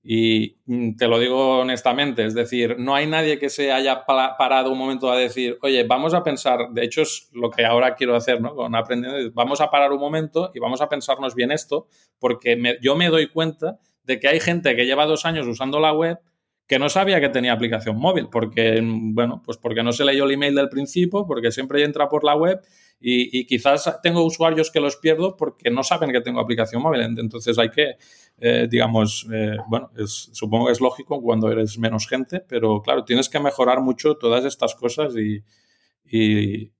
Y mm, te lo digo honestamente, es decir, no hay nadie que se haya parado un momento a decir, oye, vamos a pensar, de hecho es lo que ahora quiero hacer, ¿no? Con aprendiendo, vamos a parar un momento y vamos a pensarnos bien esto, porque yo me doy cuenta de que hay gente que lleva dos años usando la web que no sabía que tenía aplicación móvil, porque, bueno, pues porque no se leyó el email del principio, porque siempre entra por la web y, quizás tengo usuarios que los pierdo porque no saben que tengo aplicación móvil. Entonces hay que, eh, digamos, eh, bueno, supongo que es lógico cuando eres menos gente, pero claro, tienes que mejorar mucho todas estas cosas y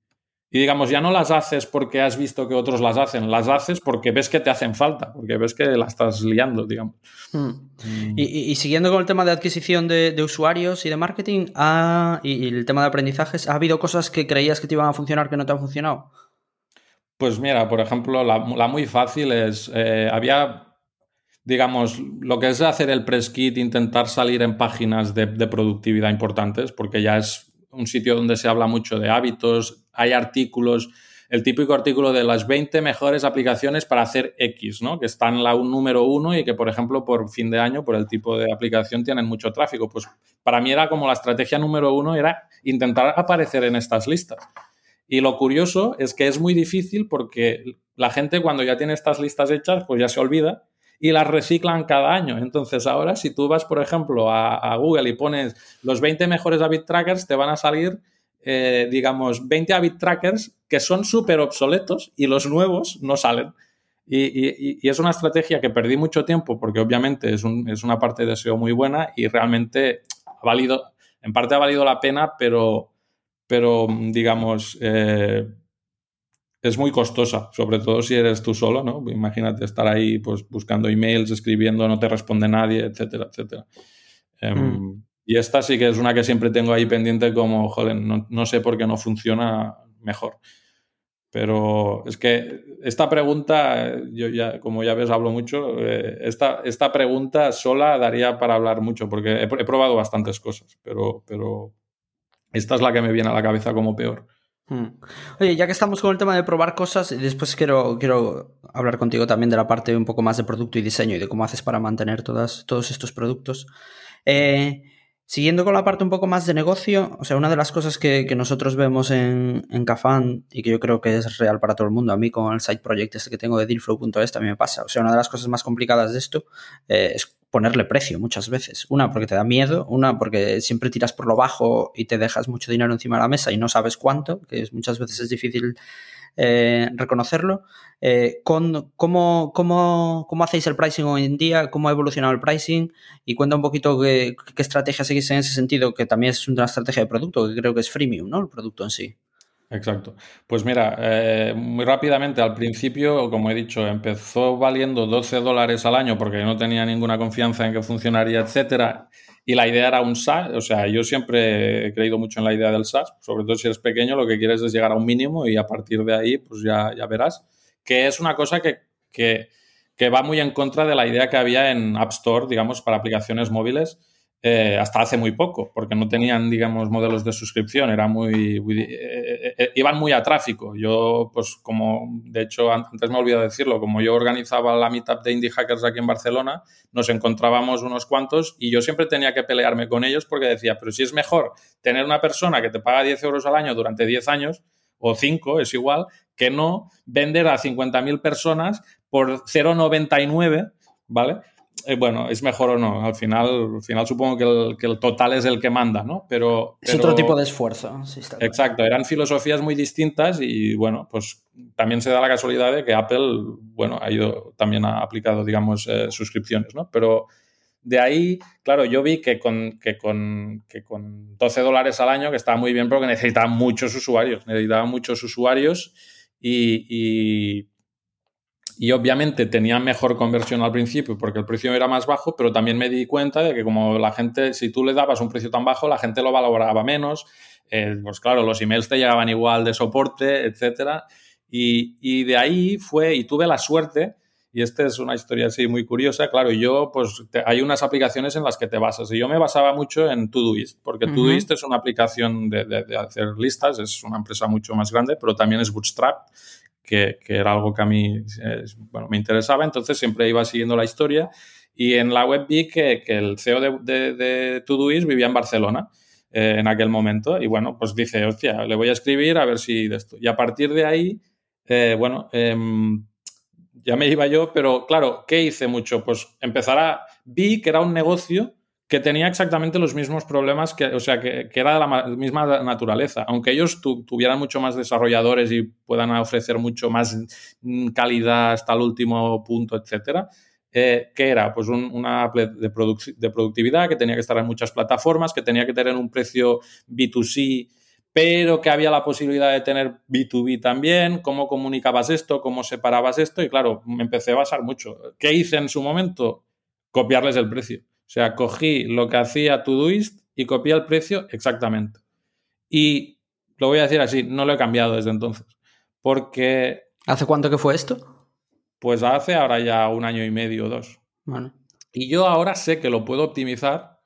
digamos, ya no las haces porque has visto que otros las hacen, las haces porque ves que te hacen falta, porque ves que la estás liando, digamos. Hmm. Mm. Y, siguiendo con el tema de adquisición de, usuarios y de marketing y, el tema de aprendizajes, ¿ha habido cosas que creías que te iban a funcionar que no te han funcionado? Pues mira, por ejemplo, la, muy fácil es, eh, había, digamos, lo que es hacer el press kit, intentar salir en páginas de productividad importantes, porque ya es un sitio donde se habla mucho de hábitos, hay artículos, el típico artículo de las 20 mejores aplicaciones para hacer X, ¿no? Que está en la número uno y que, por ejemplo, por fin de año, por el tipo de aplicación, tienen mucho tráfico. Pues para mí era como la estrategia número uno, era intentar aparecer en estas listas. Y lo curioso es que es muy difícil porque la gente cuando ya tiene estas listas hechas, pues ya se olvida y las reciclan cada año. Entonces ahora, si tú vas, por ejemplo, a, a Google y pones los 20 mejores habit trackers, te van a salir eh, digamos, 20 habit trackers que son súper obsoletos y los nuevos no salen. Y, es una estrategia que perdí mucho tiempo porque obviamente es, una parte de SEO muy buena y realmente ha valido, en parte ha valido la pena, pero, pero digamos, eh, es muy costosa, sobre todo si eres tú solo, ¿no? Imagínate estar ahí pues, buscando emails, escribiendo, no te responde nadie, etcétera, etcétera. Em, mm. Y esta sí que es una que siempre tengo ahí pendiente como, joder, no, sé por qué no funciona mejor. Pero es que esta pregunta, yo ya, como ya ves, hablo mucho, eh, esta, esta, pregunta sola daría para hablar mucho, porque he, probado bastantes cosas, pero, pero esta es la que me viene a la cabeza como peor. Hmm. Oye, ya que estamos con el tema de probar cosas, después quiero, quiero hablar contigo también de la parte un poco más de producto y diseño y de cómo haces para mantener todas, todos estos productos. Eh, Siguiendo con la parte un poco más de negocio, o sea, una de las cosas que, nosotros vemos en, en Cafán y que yo creo que es real para todo el mundo, a mí con el side project este que tengo de dealflow.es también me pasa. O sea, una de las cosas más complicadas de esto eh, es ponerle precio muchas veces. Una porque te da miedo, una porque siempre tiras por lo bajo y te dejas mucho dinero encima de la mesa y no sabes cuánto, que muchas veces es difícil eh, reconocerlo. Eh, con, ¿cómo, cómo, hacéis el pricing hoy en día? ¿Cómo ha evolucionado el pricing? Y cuenta un poquito qué, qué estrategia seguís en ese sentido, que también es una estrategia de producto, que creo que es freemium, ¿no? El producto en sí. Exacto. Pues mira, eh, muy rápidamente, al principio, como he dicho, empezó valiendo 12 dólares al año porque no tenía ninguna confianza en que funcionaría, etcétera. Y la idea era un SaaS, o sea, yo siempre he creído mucho en la idea del SaaS, sobre todo si eres pequeño, lo que quieres es llegar a un mínimo y a partir de ahí, pues ya, ya verás, que es una cosa que, que, que va muy en contra de la idea que había en App Store, digamos, para aplicaciones móviles, eh, hasta hace muy poco, porque no tenían, digamos, modelos de suscripción, era muy, eh, eh, iban muy a tráfico. Yo, pues como, de hecho, antes me olvidado decirlo, como yo organizaba la meetup de Indie Hackers aquí en Barcelona, nos encontrábamos unos cuantos y yo siempre tenía que pelearme con ellos porque decía, pero si es mejor tener una persona que te paga 10 euros al año durante 10 años, o 5, es igual, que no vender a 50.000 personas por 0,99, ¿vale? Eh, bueno, es mejor o no. Al final, al final supongo que el, total es el que manda, ¿no? Pero, es otro tipo de esfuerzo. exacto, eran filosofías muy distintas y bueno, pues también se da la casualidad de que Apple, bueno, ha ido, también ha aplicado, digamos, eh, suscripciones, ¿no? Pero de ahí, claro, yo vi que con, que con, que con 12 dólares al año, que estaba muy bien porque necesitaba muchos usuarios, necesitaba muchos usuarios y y obviamente tenía mejor conversión al principio porque el precio era más bajo, pero también me di cuenta de que como la gente, si tú le dabas un precio tan bajo, la gente lo valoraba menos, eh, pues claro, los emails te llegaban igual de soporte, etcétera. Y, de ahí fue, y tuve la suerte, y esta es una historia así muy curiosa, claro, yo pues hay unas aplicaciones en las que te basas, y yo me basaba mucho en Todoist, porque Todoist es una aplicación de, de hacer listas, es una empresa mucho más grande, pero también es Bootstrap, que, era algo que a mí bueno, me interesaba, entonces siempre iba siguiendo la historia y en la web vi que, el CEO de, de, de Todoist vivía en Barcelona eh, en aquel momento y bueno, pues dice, hostia, le voy a escribir a ver si de esto. Y a partir de ahí, eh, bueno, em, ya me iba yo, pero claro, ¿qué hice mucho? Pues empezar a, vi que era un negocio que tenía exactamente los mismos problemas, que, o sea, que, era de la misma naturaleza. Aunque ellos tuvieran mucho más desarrolladores y puedan ofrecer mucho más mm, calidad hasta el último punto, etcétera, eh, ¿qué era? Pues una app de, de, productividad que tenía que estar en muchas plataformas, que tenía que tener un precio B2C, pero que había la posibilidad de tener B2B también. ¿Cómo comunicabas esto? ¿Cómo separabas esto? Y claro, me empecé a basar mucho. ¿Qué hice en su momento? Copiarles el precio. O sea, cogí lo que hacía Todoist y copié el precio exactamente. Y lo voy a decir así, no lo he cambiado desde entonces. Porque... ¿Hace cuánto que fue esto? Pues hace ahora ya un año y medio o dos. Y yo ahora sé que lo puedo optimizar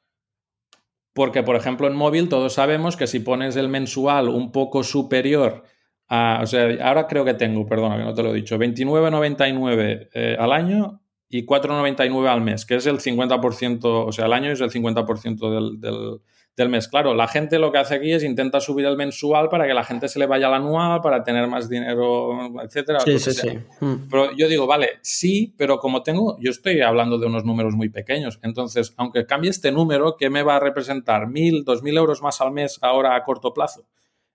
porque, por ejemplo, en móvil todos sabemos que si pones el mensual un poco superior a... O sea, ahora creo que tengo, perdona que no te lo he dicho, 29,99 eh, al año y 4,99 al mes, que es el 50%, o sea, el año es el 50% del, del, del, mes. Claro, la gente lo que hace aquí es intenta subir el mensual para que la gente se le vaya al anual, para tener más dinero, etcétera. Sí, sí, sí. Mm. Pero yo digo, vale, sí, pero como tengo, yo estoy hablando de unos números muy pequeños, entonces, aunque cambie este número, ¿qué me va a representar? ¿Mil, dos mil euros más al mes ahora a corto plazo?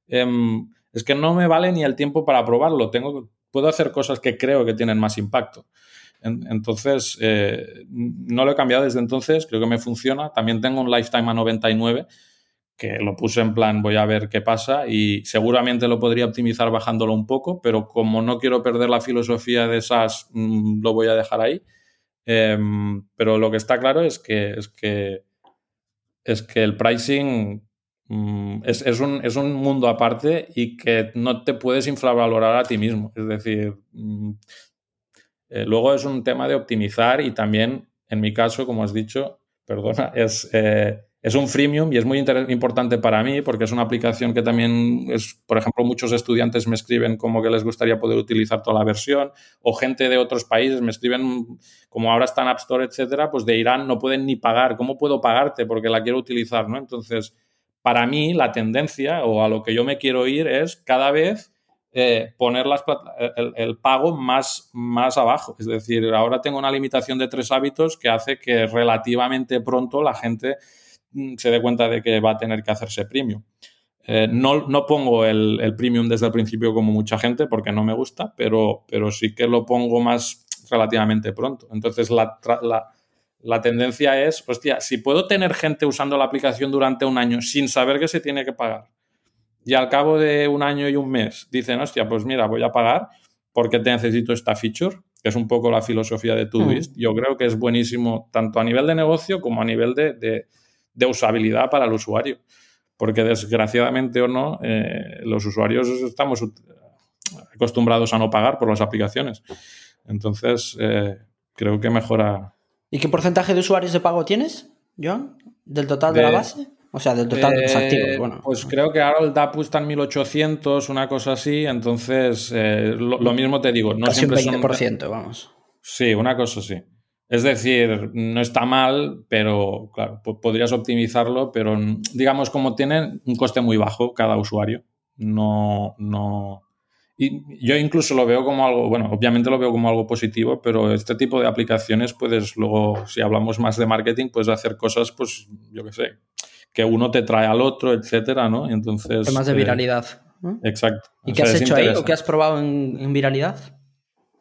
Em, es que no me vale ni el tiempo para probarlo. Tengo, puedo hacer cosas que creo que tienen más impacto. Entonces, eh, no lo he cambiado desde entonces, creo que me funciona. También tengo un lifetime a 99 que lo puse en plan voy a ver qué pasa y seguramente lo podría optimizar bajándolo un poco, pero como no quiero perder la filosofía de SaaS, mm, lo voy a dejar ahí. Em, pero lo que está claro es que, es que, es que el pricing mm, es, es, un, es, un, mundo aparte y que no te puedes infravalorar a ti mismo. Es decir, mm, eh, luego es un tema de optimizar y también, en mi caso, como has dicho, perdona, es, eh, es un freemium y es muy importante para mí porque es una aplicación que también es, por ejemplo, muchos estudiantes me escriben como que les gustaría poder utilizar toda la versión o gente de otros países me escriben como ahora está en App Store, etcétera, pues de Irán no pueden ni pagar. ¿Cómo puedo pagarte? Porque la quiero utilizar, ¿no? Entonces, para mí la tendencia o a lo que yo me quiero ir es cada vez eh, poner el, pago más, más abajo. Es decir, ahora tengo una limitación de tres hábitos que hace que relativamente pronto la gente mm, se dé cuenta de que va a tener que hacerse premium. Eh, no, no, pongo el, premium desde el principio como mucha gente porque no me gusta, pero, pero sí que lo pongo más relativamente pronto. Entonces, la, la, la tendencia es, hostia, si puedo tener gente usando la aplicación durante un año sin saber que se tiene que pagar y al cabo de un año y un mes dicen, hostia, pues mira, voy a pagar porque te necesito esta feature, que es un poco la filosofía de Todoist, mm. yo creo que es buenísimo tanto a nivel de negocio como a nivel de, usabilidad para el usuario. Porque desgraciadamente o no, eh, los usuarios estamos acostumbrados a no pagar por las aplicaciones. Entonces, eh, creo que mejora. ¿Y qué porcentaje de usuarios de pago tienes, Joan? ¿Del total de la base? O sea, del total de los activos. Eh, bueno. Pues creo que ahora el DAPU está en 1800, una cosa así. Entonces, eh, lo, mismo te digo. No Casi un 20%, vamos. Sí, una cosa así. Es decir, no está mal, pero claro, podrías optimizarlo, pero digamos, como tiene un coste muy bajo cada usuario, no, no. Y yo incluso lo veo como algo, bueno, obviamente lo veo como algo positivo, pero este tipo de aplicaciones puedes luego, si hablamos más de marketing, puedes hacer cosas, pues, yo qué sé, que uno te trae al otro, etcétera, ¿no? Entonces. Temas de eh, viralidad. Exacto. ¿Y qué has hecho ahí o qué has probado en, viralidad?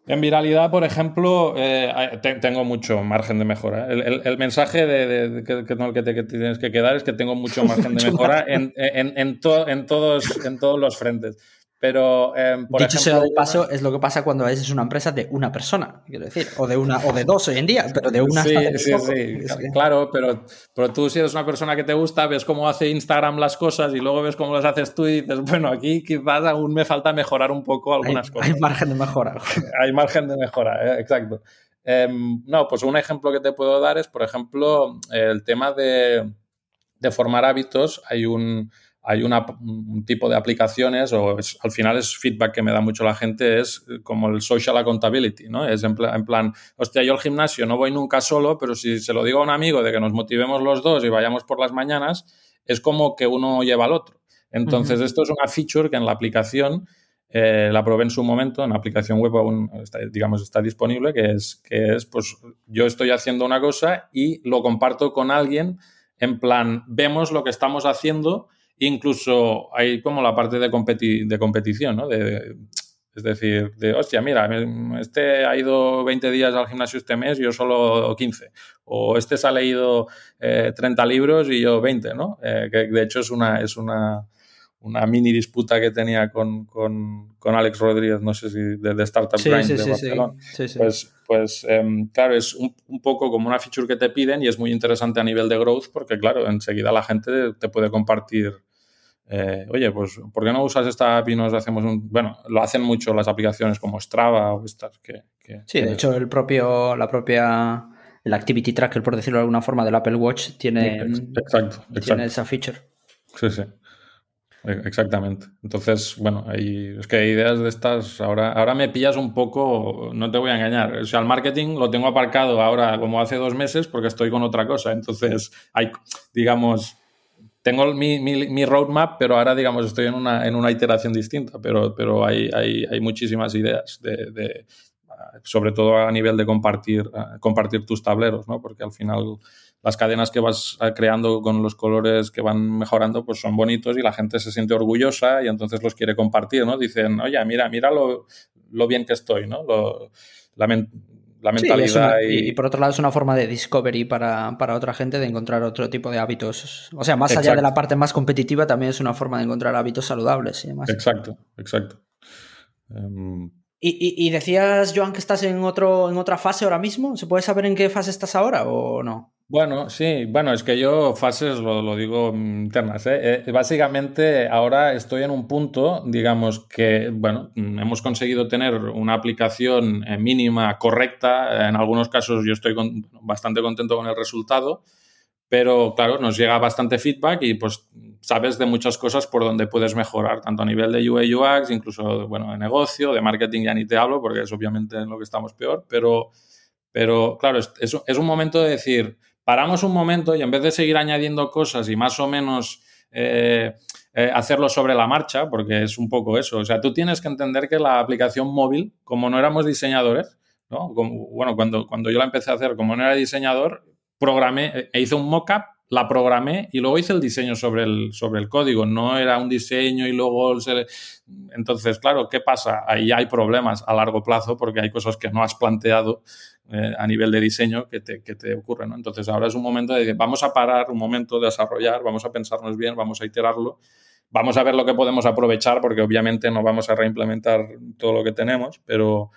En viralidad, por ejemplo, eh, tengo mucho margen de mejora. El, mensaje de, que, que, te, tienes que quedar es que tengo mucho margen de mejora en, en, todos, en todos los frentes. Pero, em, por Dicho sea de paso, es lo que pasa cuando es una empresa de una persona, quiero decir, o de una o de dos hoy en día, pero de una. Sí, sí, sí, claro, pero, pero tú si eres una persona que te gusta, ves cómo hace Instagram las cosas y luego ves cómo las haces tú y dices, bueno, aquí quizás aún me falta mejorar un poco algunas cosas. Hay margen de mejora. hay margen de mejora, eh, exacto. Em, no, pues un ejemplo que te puedo dar es, por ejemplo, el tema de, de formar hábitos. Hay un hay un tipo de aplicaciones, o al final es feedback que me da mucho la gente, es como el social accountability, ¿no? Es en, plan, hostia, yo al gimnasio no voy nunca solo, pero si se lo digo a un amigo de que nos motivemos los dos y vayamos por las mañanas, es como que uno lleva al otro. Entonces, esto es una feature que en la aplicación, eh, la probé en su momento, en la aplicación web aún, está, digamos, está disponible, que es, que es, pues, yo estoy haciendo una cosa y lo comparto con alguien, en plan, vemos lo que estamos haciendo Incluso hay como la parte de, de competición, ¿no? De, es decir, de, hostia, mira, este ha ido 20 días al gimnasio este mes, yo solo 15. O este se ha leído 30 eh, libros y yo 20, ¿no? Eh, que de hecho es una, es una, una mini disputa que tenía con, con, con, Alex Rodríguez, no sé si de, Startup sí, Grind de Barcelona. Pues, pues em, claro, es un, un, poco como una feature que te piden y es muy interesante a nivel de growth porque, claro, enseguida la gente te puede compartir eh, oye, pues, ¿por qué no usas esta app y nos hacemos un... Bueno, lo hacen mucho las aplicaciones como Strava o estas que... sí, de hecho, el propio, la propia... El Activity Tracker, por decirlo de alguna forma, del Apple Watch tiene, exacto, tiene esa feature. Sí, sí. E, exactamente. Entonces, bueno, hay, es que hay ideas de estas. Ahora, ahora me pillas un poco, no te voy a engañar. O sea, el marketing lo tengo aparcado ahora como hace dos meses porque estoy con otra cosa. Entonces, hay, digamos, tengo mi, mi, roadmap, pero ahora, digamos, estoy en una, en una iteración distinta, pero, pero hay, hay, hay muchísimas ideas, de, sobre todo a nivel de compartir, compartir tus tableros, ¿no? Porque al final las cadenas que vas creando con los colores que van mejorando, pues son bonitos y la gente se siente orgullosa y entonces los quiere compartir, ¿no? Dicen, oye, mira, mira lo, lo bien que estoy, ¿no? Lo, mentalidad. y... por otro lado es una forma de discovery para, otra gente de encontrar otro tipo de hábitos. O sea, más allá de la parte más competitiva, también es una forma de encontrar hábitos saludables y demás. Exacto, exacto. Em, ¿Y, decías, Joan, que estás en, otro, en otra fase ahora mismo? ¿Se puede saber en qué fase estás ahora o no? Bueno, sí, bueno, es que yo fases lo, digo internas. ¿eh? ¿eh? básicamente ahora estoy en un punto, digamos que, bueno, hemos conseguido tener una aplicación eh, mínima correcta. En algunos casos yo estoy bastante contento con el resultado, pero claro, nos llega bastante feedback y pues sabes de muchas cosas por donde puedes mejorar, tanto a nivel de UI UX, incluso, bueno, de negocio, de marketing ya ni te hablo porque es obviamente en lo que estamos peor, pero, pero claro, es, es un momento de decir paramos un momento y en vez de seguir añadiendo cosas y más o menos eh, eh, hacerlo sobre la marcha, porque es un poco eso. O sea, tú tienes que entender que la aplicación móvil, como no éramos diseñadores, ¿no? bueno, cuando, cuando yo la empecé a hacer, como no era diseñador, programé, e hice un mock-up la programé y luego hice el diseño sobre el, sobre el código. No era un diseño y luego... Se... Entonces, claro, ¿qué pasa? Ahí hay problemas a largo plazo porque hay cosas que no has planteado eh, a nivel de diseño que te, que te ocurren. Entonces, ahora es un momento de vamos a parar, un momento de desarrollar, vamos a pensarnos bien, vamos a iterarlo, vamos a ver lo que podemos aprovechar porque obviamente no vamos a reimplementar todo lo que tenemos, pero,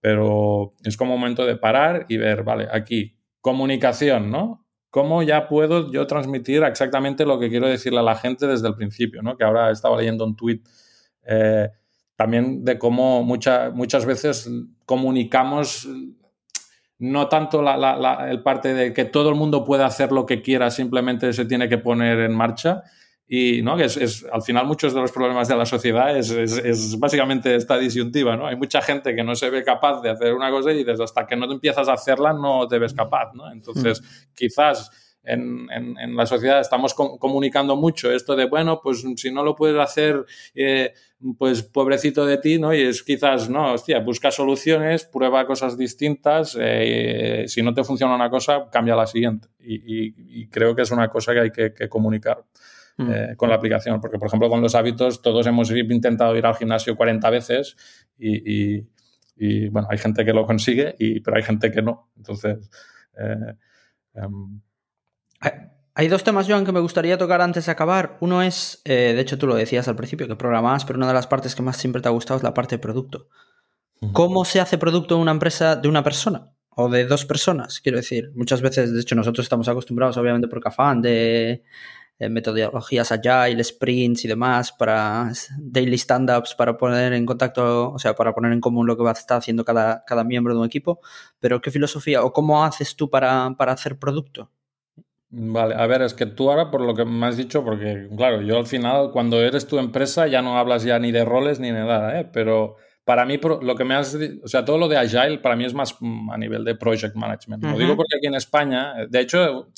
pero es como un momento de parar y ver, vale, aquí comunicación, ¿no? ¿Cómo ya puedo yo transmitir exactamente lo que quiero decirle a la gente desde el principio? ¿no? Que ahora estaba leyendo un tweet eh, también de cómo muchas veces comunicamos no tanto el parte de que todo el mundo puede hacer lo que quiera, simplemente se tiene que poner en marcha. Y ¿no? que es, al final muchos de los problemas de la sociedad es, es, básicamente esta disyuntiva. ¿no? Hay mucha gente que no se ve capaz de hacer una cosa y dices, hasta que no empiezas a hacerla no te ves capaz. ¿no? Entonces, mm. quizás en, en, la sociedad estamos comunicando mucho esto de, bueno, pues si no lo puedes hacer, eh, pues pobrecito de ti, ¿no? Y es quizás, no, hostia, busca soluciones, prueba cosas distintas, eh, si no te funciona una cosa, cambia la siguiente. Y, creo que es una cosa que hay que, comunicar. Mm. Eh, con la aplicación, porque por ejemplo con los hábitos todos hemos intentado ir al gimnasio 40 veces y, y, bueno, hay gente que lo consigue, y, pero hay gente que no. Entonces, em, hay dos temas, Joan, que me gustaría tocar antes de acabar. Uno es, eh, de hecho tú lo decías al principio, que programas, pero una de las partes que más siempre te ha gustado es la parte de producto. ¿Cómo se hace producto en una empresa de una persona? O de dos personas, quiero decir. Muchas veces, de hecho, nosotros estamos acostumbrados, obviamente, por Cafán, de, metodologías agile, sprints y demás, para daily stand-ups, para poner en contacto, o sea, para poner en común lo que va a estar haciendo cada, cada miembro de un equipo. Pero, ¿qué filosofía o cómo haces tú para, para hacer producto? Vale, a ver, es que tú ahora, por lo que me has dicho, porque claro, yo al final, cuando eres tu empresa, ya no hablas ya ni de roles ni de nada, ¿eh? Pero para mí, lo que me has o sea, todo lo de Agile para mí es más mm, a nivel de project management. Lo digo porque aquí en España, de hecho,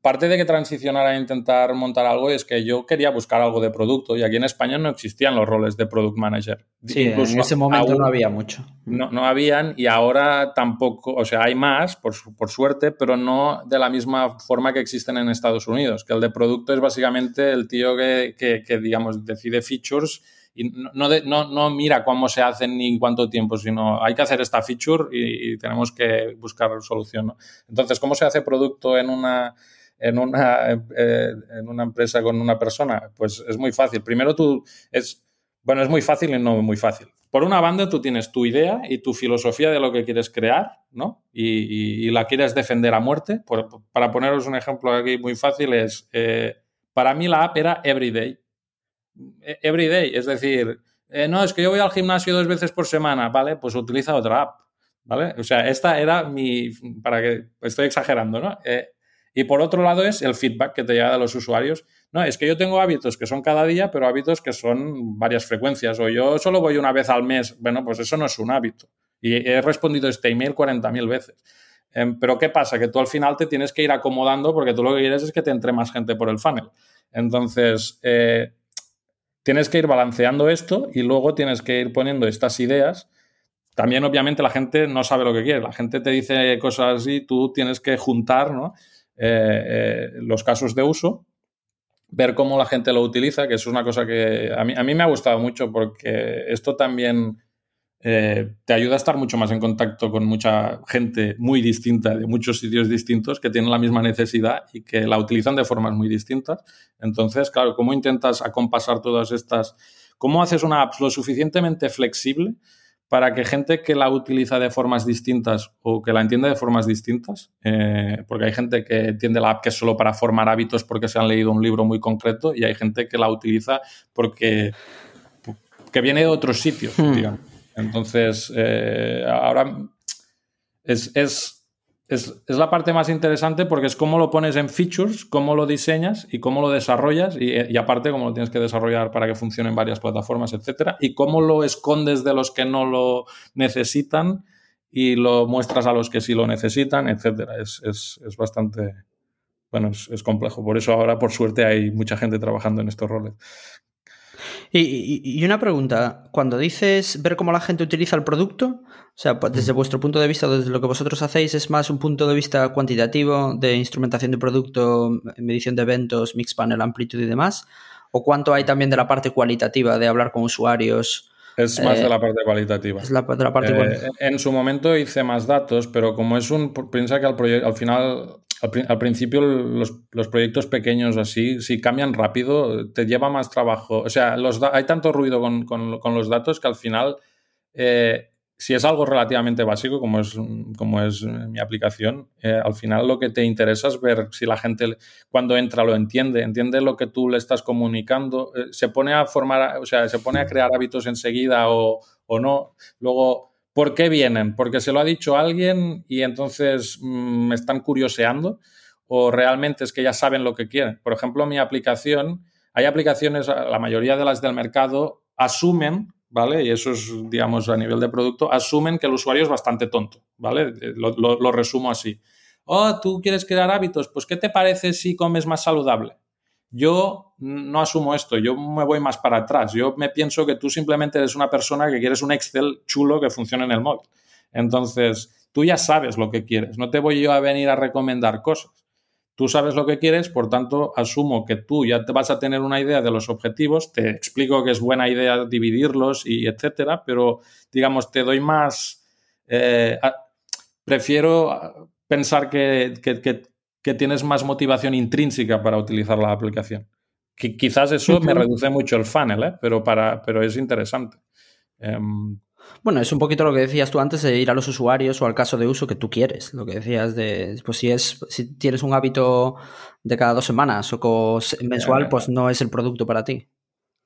parte de que transicionara a intentar montar algo es que yo quería buscar algo de producto y aquí en España no existían los roles de product manager. Sí, Incluso en ese momento no había mucho. No, no habían y ahora tampoco, o sea, hay más, por, por, suerte, pero no de la misma forma que existen en Estados Unidos, que el de producto es básicamente el tío que, que, digamos, decide features y no, no, no, mira cómo se hacen ni en cuánto tiempo, sino hay que hacer esta feature y, tenemos que buscar solución. Entonces, ¿cómo se hace producto en una, en una, eh, en una empresa con una persona? Pues es muy fácil. Primero tú, es, bueno, es muy fácil y no muy fácil. Por una banda, tú tienes tu idea y tu filosofía de lo que quieres crear, ¿no? Y, la quieres defender a muerte. para poneros un ejemplo aquí muy fácil, es, eh, para mí la app era Everyday e, everyday, es decir, eh, no, es que yo voy al gimnasio dos veces por semana, ¿vale? Pues utiliza otra app, ¿vale? O sea, esta era mi, para que, estoy exagerando, ¿no? Eh, y por otro lado es el feedback que te llega de los usuarios. No, es que yo tengo hábitos que son cada día, pero hábitos que son varias frecuencias. O yo solo voy una vez al mes. Bueno, pues eso no es un hábito. Y he respondido este email 40.000 veces. Em, pero ¿qué pasa? Que tú al final te tienes que ir acomodando porque tú lo que quieres es que te entre más gente por el funnel. Entonces, eh, tienes que ir balanceando esto y luego tienes que ir poniendo estas ideas. También, obviamente, la gente no sabe lo que quiere. La gente te dice cosas así, tú tienes que juntar eh, eh, los casos de uso, ver cómo la gente lo utiliza, que es una cosa que a mí, a mí me ha gustado mucho porque esto también eh, te ayuda a estar mucho más en contacto con mucha gente muy distinta, de muchos sitios distintos, que tienen la misma necesidad y que la utilizan de formas muy distintas. Entonces, claro, ¿cómo intentas acompasar todas estas? ¿Cómo haces una app lo suficientemente flexible para que gente que la utiliza de formas distintas o que la entiende de formas distintas, eh, porque hay gente que entiende la app que es solo para formar hábitos porque se han leído un libro muy concreto y hay gente que la utiliza porque que viene de otros sitios, hmm. digamos. Entonces, eh, ahora es, la parte más interesante porque es cómo lo pones en features, cómo lo diseñas y cómo lo desarrollas y, aparte cómo lo tienes que desarrollar para que funcione en varias plataformas, etcétera, y cómo lo escondes de los que no lo necesitan y lo muestras a los que sí lo necesitan, etcétera. Es, bastante, bueno, es, complejo. Por eso ahora, por suerte, hay mucha gente trabajando en estos roles. Y, una pregunta, cuando dices ver cómo la gente utiliza el producto, o sea, pues, desde vuestro punto de vista, desde lo que vosotros hacéis, ¿es más un punto de vista cuantitativo de instrumentación de producto, medición de eventos, mix panel, amplitud y demás? ¿O cuánto hay también de la parte cualitativa de hablar con usuarios? Es más de eh, la parte cualitativa. Es la, de la parte eh, En su momento hice más datos, pero como es un. Piensa que al, al final, al, principio, los, proyectos pequeños así, si cambian rápido, te lleva más trabajo. O sea, los hay tanto ruido con, con, los datos que al final. Eh, si es algo relativamente básico, como es, como es mi aplicación, eh, al final lo que te interesa es ver si la gente cuando entra lo entiende, entiende lo que tú le estás comunicando, eh, se pone a formar, o sea, se pone a crear hábitos enseguida o, o no. Luego, ¿por qué vienen? Porque se lo ha dicho alguien y entonces mm, me están curioseando o realmente es que ya saben lo que quieren. Por ejemplo, mi aplicación, hay aplicaciones, la mayoría de las del mercado asumen ¿vale? Y eso es, digamos, a nivel de producto, asumen que el usuario es bastante tonto, ¿vale? Lo, resumo así. Oh, tú quieres crear hábitos, pues ¿qué te parece si comes más saludable? Yo no asumo esto, yo me voy más para atrás. Yo me pienso que tú simplemente eres una persona que quieres un Excel chulo que funcione en el móvil. Entonces, tú ya sabes lo que quieres, no te voy yo a venir a recomendar cosas. Tú sabes lo que quieres, por tanto, asumo que tú ya te vas a tener una idea de los objetivos, te explico que es buena idea dividirlos y etcétera, pero digamos, te doy más. Eh, prefiero pensar que, tienes más motivación intrínseca para utilizar la aplicación. Que quizás eso me reduce mucho el funnel, ¿eh? pero, para, pero es interesante. Em, bueno, es un poquito lo que decías tú antes de ir a los usuarios o al caso de uso que tú quieres. Lo que decías de, pues si es, si tienes un hábito de cada dos semanas o mensual, pues no es el producto para ti.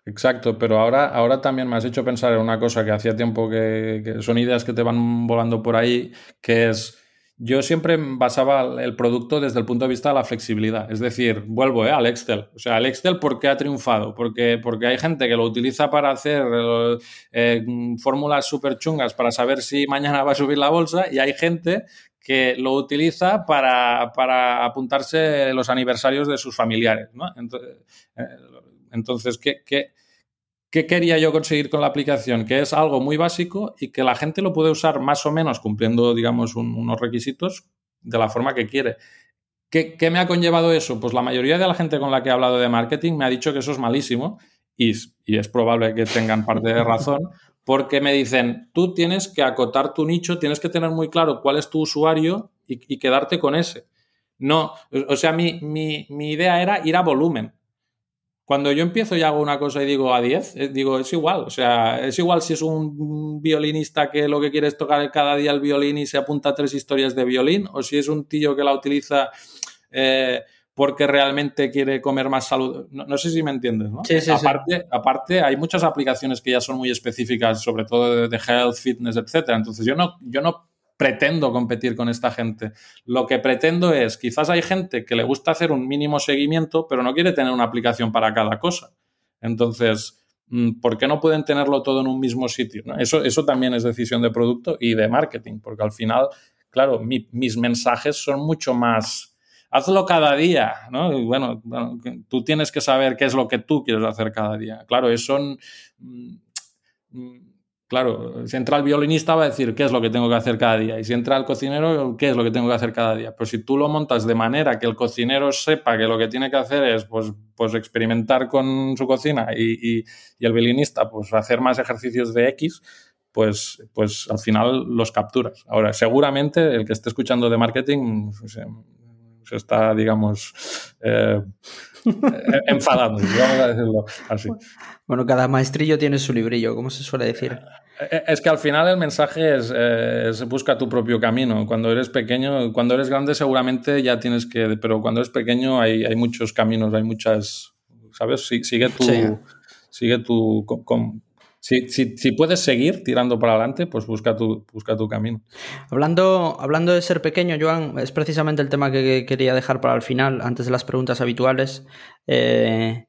Exacto, pero ahora, ahora también me has hecho pensar en una cosa que hacía tiempo que son ideas que te van volando por ahí, que es yo siempre basaba el producto desde el punto de vista de la flexibilidad. Es decir, vuelvo eh, al Excel. O sea, el Excel, ¿por qué ha triunfado? Porque, porque hay gente que lo utiliza para hacer eh, fórmulas súper chungas para saber si mañana va a subir la bolsa y hay gente que lo utiliza para, para apuntarse los aniversarios de sus familiares. ¿no? Entonces, eh, entonces ¿qué, qué ¿Qué quería yo conseguir con la aplicación? Que es algo muy básico y que la gente lo puede usar más o menos cumpliendo, digamos, unos requisitos de la forma que quiere. ¿Qué, me ha conllevado eso? Pues la mayoría de la gente con la que he hablado de marketing me ha dicho que eso es malísimo y, es probable que tengan parte de razón porque me dicen, tú tienes que acotar tu nicho, tienes que tener muy claro cuál es tu usuario y, quedarte con ese. No, o sea, mi, idea era ir a volumen. Cuando yo empiezo y hago una cosa y digo a 10, eh, digo, es igual. O sea, es igual si es un violinista que lo que quiere es tocar cada día el violín y se apunta a tres historias de violín, o si es un tío que la utiliza eh, porque realmente quiere comer más salud. No, sé si me entiendes, ¿no? Sí, sí, aparte, aparte, hay muchas aplicaciones que ya son muy específicas, sobre todo de, de health, fitness, etcétera. Entonces, yo no, yo no pretendo competir con esta gente. Lo que pretendo es, quizás hay gente que le gusta hacer un mínimo seguimiento, pero no quiere tener una aplicación para cada cosa. Entonces, mm, ¿por qué no pueden tenerlo todo en un mismo sitio? Eso, eso también es decisión de producto y de marketing, porque al final, claro, mis mensajes son mucho más hazlo cada día, ¿no? bueno, tú tienes que saber qué es lo que tú quieres hacer cada día. Claro, eso. Mm, mm, Claro, si entra el violinista va a decir qué es lo que tengo que hacer cada día. Y si entra el cocinero, qué es lo que tengo que hacer cada día. Pero si tú lo montas de manera que el cocinero sepa que lo que tiene que hacer es pues, pues experimentar con su cocina y, el violinista pues hacer más ejercicios de X, pues, pues al final los capturas. Ahora, seguramente el que esté escuchando de marketing pues, se, está, digamos, eh, enfadando, vamos a decirlo así. Bueno, cada maestrillo tiene su librillo, como se suele decir. Eh, eh, es que al final el mensaje eh, es, busca tu propio camino. Cuando eres pequeño, cuando eres grande seguramente ya tienes que, pero cuando eres pequeño hay, hay muchos caminos, hay muchas, ¿sabes? Sigue tu, sigue tu, si, si, puedes seguir tirando para adelante, pues busca tu, busca tu camino. Hablando, hablando de ser pequeño, Joan, es precisamente el tema que quería dejar para el final, antes de las preguntas habituales. Eh,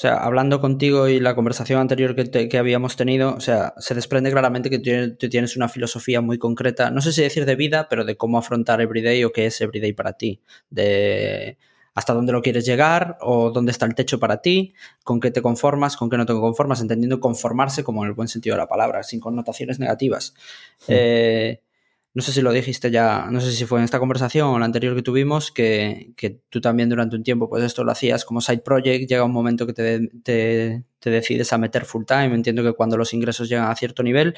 o sea, hablando contigo y la conversación anterior que, habíamos tenido, o sea, se desprende claramente que tú tienes una filosofía muy concreta, no sé si decir de vida, pero de cómo afrontar Everyday o qué es Everyday para ti. De hasta dónde lo quieres llegar o dónde está el techo para ti, con qué te conformas, con qué no te conformas, entendiendo conformarse como en el buen sentido de la palabra, sin connotaciones negativas. Eh, no sé si lo dijiste ya, no sé si fue en esta conversación o la anterior que tuvimos, que, tú también durante un tiempo, pues esto lo hacías como side project, llega un momento que te, te decides a meter full time, entiendo que cuando los ingresos llegan a cierto nivel,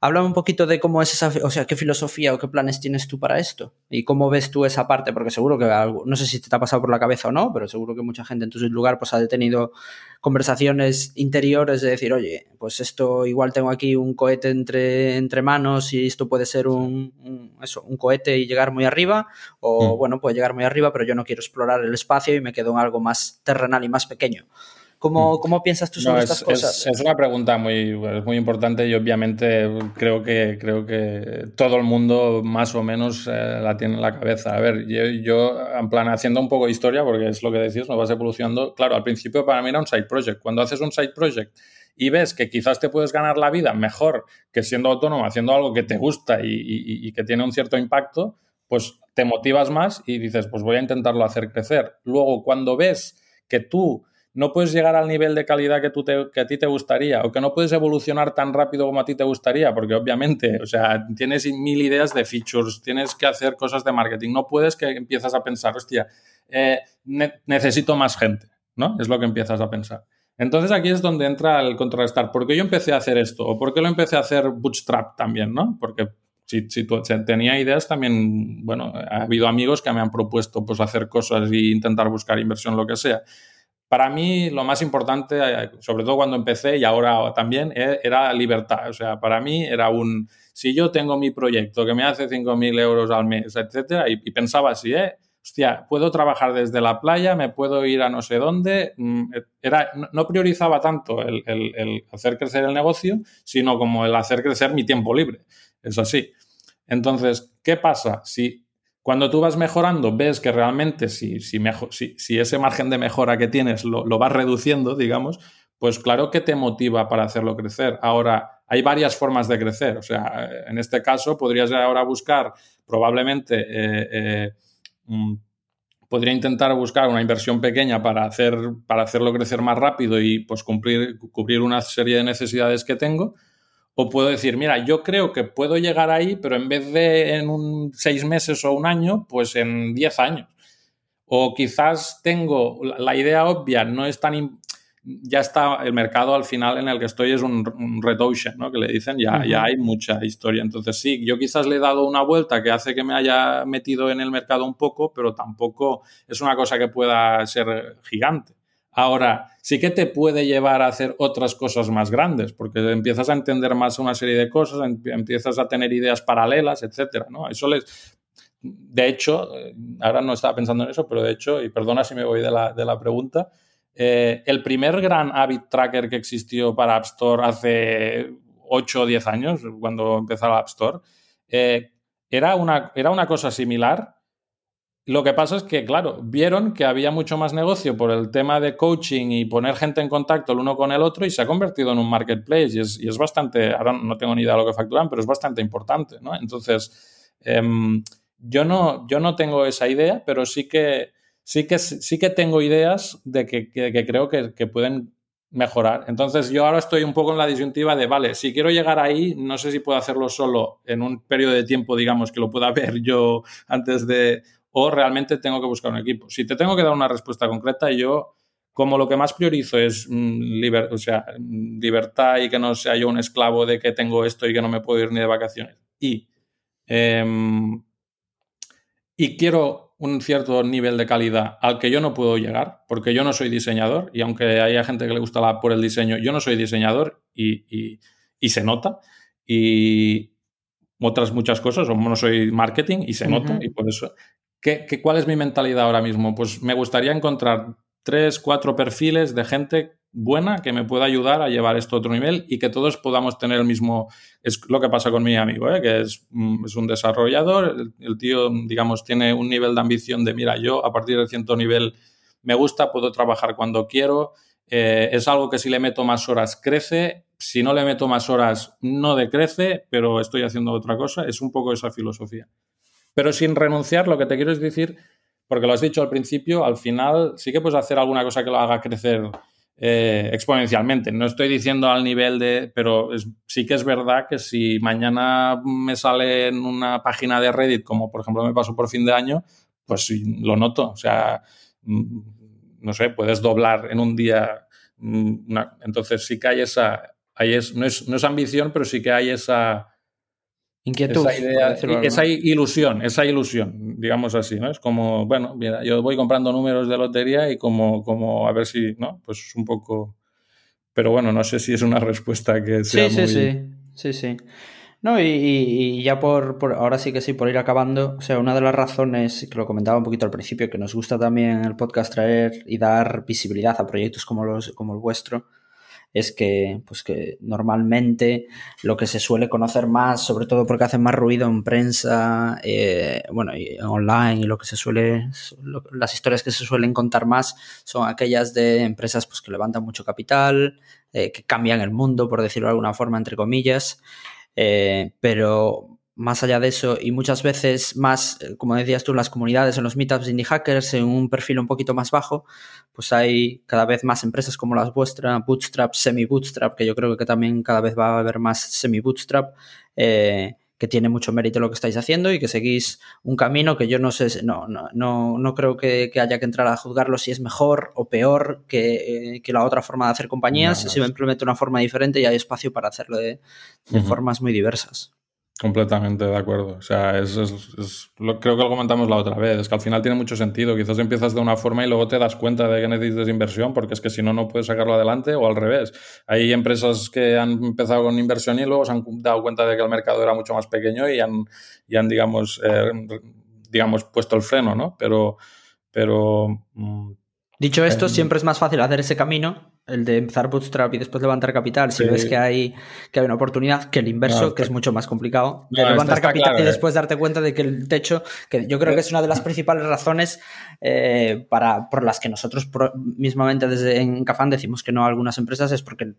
Háblame un poquito de cómo es esa, o sea, qué filosofía o qué planes tienes tú para esto y cómo ves tú esa parte, porque seguro que algo, no sé si te ha pasado por la cabeza o no, pero seguro que mucha gente en tu lugar pues ha tenido conversaciones interiores de decir, oye, pues esto igual tengo aquí un cohete entre, entre manos y esto puede ser un, eso, un cohete y llegar muy arriba, o mm. bueno, puede llegar muy arriba, pero yo no quiero explorar el espacio y me quedo en algo más terrenal y más pequeño. ¿Cómo, mm. ¿Cómo, piensas tú sobre estas cosas? Es, una pregunta muy, muy importante y obviamente creo que, creo que todo el mundo más o menos eh, la tiene en la cabeza. A ver, yo, yo, en plan haciendo un poco de historia, porque es lo que decís, no vas evolucionando. Claro, al principio para mí era un side project. Cuando haces un side project y ves que quizás te puedes ganar la vida mejor que siendo autónomo, haciendo algo que te gusta y, y, y que tiene un cierto impacto, pues te motivas más y dices, pues voy a intentarlo hacer crecer. Luego, cuando ves que tú no puedes llegar al nivel de calidad que, tú que a ti te gustaría o que no puedes evolucionar tan rápido como a ti te gustaría, porque obviamente, o sea, tienes mil ideas de features, tienes que hacer cosas de marketing, no puedes que empiezas a pensar, hostia, eh, necesito más gente, ¿no? Es lo que empiezas a pensar. Entonces aquí es donde entra el contrarrestar. ¿Por qué yo empecé a hacer esto? ¿O por qué lo empecé a hacer bootstrap también, no? Porque si, si, tenía ideas también, bueno, ha habido amigos que me han propuesto pues hacer cosas e intentar buscar inversión, lo que sea. Para mí lo más importante, eh, sobre todo cuando empecé y ahora también, eh, era libertad. O sea, para mí era un, si yo tengo mi proyecto que me hace 5.000 euros al mes, etcétera, y, pensaba así, eh, hostia, puedo trabajar desde la playa, me puedo ir a no sé dónde, mm, era, no priorizaba tanto el, el hacer crecer el negocio, sino como el hacer crecer mi tiempo libre. Es así. Entonces, ¿qué pasa? Si cuando tú vas mejorando, ves que realmente si, si, ese margen de mejora que tienes lo, vas reduciendo, digamos, pues claro que te motiva para hacerlo crecer. Ahora, hay varias formas de crecer. O sea, en este caso podrías ahora buscar, probablemente, eh, eh, mm, podría intentar buscar una inversión pequeña para, hacer, para hacerlo crecer más rápido y pues cumplir, cubrir una serie de necesidades que tengo. O puedo decir, mira, yo creo que puedo llegar ahí, pero en vez de en un seis meses o un año, pues en diez años. O quizás tengo la idea obvia, no es tan. Ya está el mercado al final en el que estoy, es un, red ocean, ¿no? Que le dicen, ya, ya hay mucha historia. Entonces, sí, yo quizás le he dado una vuelta que hace que me haya metido en el mercado un poco, pero tampoco es una cosa que pueda ser gigante. Ahora, sí que te puede llevar a hacer otras cosas más grandes, porque empiezas a entender más una serie de cosas, empiezas a tener ideas paralelas, etcétera, ¿no? Eso. De hecho, eh, ahora no estaba pensando en eso, pero de hecho, y perdona si me voy de la, pregunta, eh, el primer gran habit tracker que existió para App Store hace 8 o 10 años, cuando empezó la App Store, eh, era, una, era una cosa similar, lo que pasa es que, claro, vieron que había mucho más negocio por el tema de coaching y poner gente en contacto el uno con el otro y se ha convertido en un marketplace y es, y es bastante, ahora no tengo ni idea de lo que facturan, pero es bastante importante, ¿no? Entonces, em, yo, no, yo no tengo esa idea, pero sí que, sí que, sí que tengo ideas de que, que, creo que, que pueden mejorar. Entonces yo ahora estoy un poco en la disyuntiva de, vale, si quiero llegar ahí, no sé si puedo hacerlo solo en un periodo de tiempo, digamos, que lo pueda ver yo antes de, o realmente tengo que buscar un equipo. Si te tengo que dar una respuesta concreta, yo como lo que más priorizo es mm, o sea, mm, libertad y que no sea yo un esclavo de que tengo esto y que no me puedo ir ni de vacaciones. Y, em, y quiero un cierto nivel de calidad al que yo no puedo llegar, porque yo no soy diseñador, y aunque haya gente que le gusta la, por el diseño, yo no soy diseñador y, y, se nota. Y otras muchas cosas, o no soy marketing y se nota, y por eso ¿Qué, cuál es mi mentalidad ahora mismo? Pues me gustaría encontrar tres, cuatro perfiles de gente buena que me pueda ayudar a llevar esto a otro nivel y que todos podamos tener el mismo... Es lo que pasa con mi amigo, ¿eh? que es, mm, es, un desarrollador. El, tío, digamos, tiene un nivel de ambición de, mira, yo a partir de cierto nivel me gusta, puedo trabajar cuando quiero. eh, es algo que si le meto más horas crece, si no le meto más horas no decrece, pero estoy haciendo otra cosa. Es un poco esa filosofía. Pero sin renunciar, lo que te quiero es decir, porque lo has dicho al principio, al final sí que puedes hacer alguna cosa que lo haga crecer eh, exponencialmente. No estoy diciendo al nivel de, pero sí que es verdad que si mañana me sale en una página de Reddit, como por ejemplo me pasó por fin de año, pues lo noto. O sea, mm, no sé, puedes doblar en un día. Mm, entonces sí que hay esa, no, es, no es ambición, pero sí que hay esa Inquietud. Esa, idea, esa ilusión, esa ilusión, digamos así, ¿no? Es como, bueno, mira, yo voy comprando números de lotería y como, como a ver si, ¿no? Pues un poco... Pero bueno, no sé si es una respuesta que sea sí, muy... Sí, sí, sí, sí. No, y, ya por, por, ahora sí que sí, por ir acabando, o sea, una de las razones, que lo comentaba un poquito al principio, que nos gusta también el podcast traer y dar visibilidad a proyectos como, los, como el vuestro, es que, pues que normalmente lo que se suele conocer más, sobre todo porque hacen más ruido en prensa, eh, bueno, y online, y lo que se suele, las historias que se suelen contar más son aquellas de empresas pues, que levantan mucho capital, eh, que cambian el mundo, por decirlo de alguna forma, entre comillas, eh, pero más allá de eso, y muchas veces más, como decías tú, en las comunidades, en los meetups de indie hackers, en un perfil un poquito más bajo, pues hay cada vez más empresas como las vuestras, Bootstrap, Semi-Bootstrap, que yo creo que también cada vez va a haber más Semi-Bootstrap, eh, que tiene mucho mérito lo que estáis haciendo y que seguís un camino que yo no sé, no, no, no, no creo que, haya que entrar a juzgarlo si es mejor o peor que, eh, la otra forma de hacer compañías, no, simplemente una forma diferente y hay espacio para hacerlo de, formas muy diversas. Completamente de acuerdo. O sea, es, lo, creo que lo comentamos la otra vez. Es que al final tiene mucho sentido. Quizás empiezas de una forma y luego te das cuenta de que necesitas inversión porque es que si no, no puedes sacarlo adelante o al revés. Hay empresas que han empezado con inversión y luego se han dado cuenta de que el mercado era mucho más pequeño y han, y digamos, eh, digamos, puesto el freno, ¿no? Pero, pero... Dicho esto, eh, siempre es más fácil hacer ese camino el de empezar bootstrap y después levantar capital, si ves que hay, que hay una oportunidad, que el inverso, que es mucho más complicado, de levantar capital y eh. después darte cuenta de que el techo, que yo creo que es una de las principales razones eh, para, por las que nosotros mismamente desde en Cafán decimos que no a algunas empresas, es porque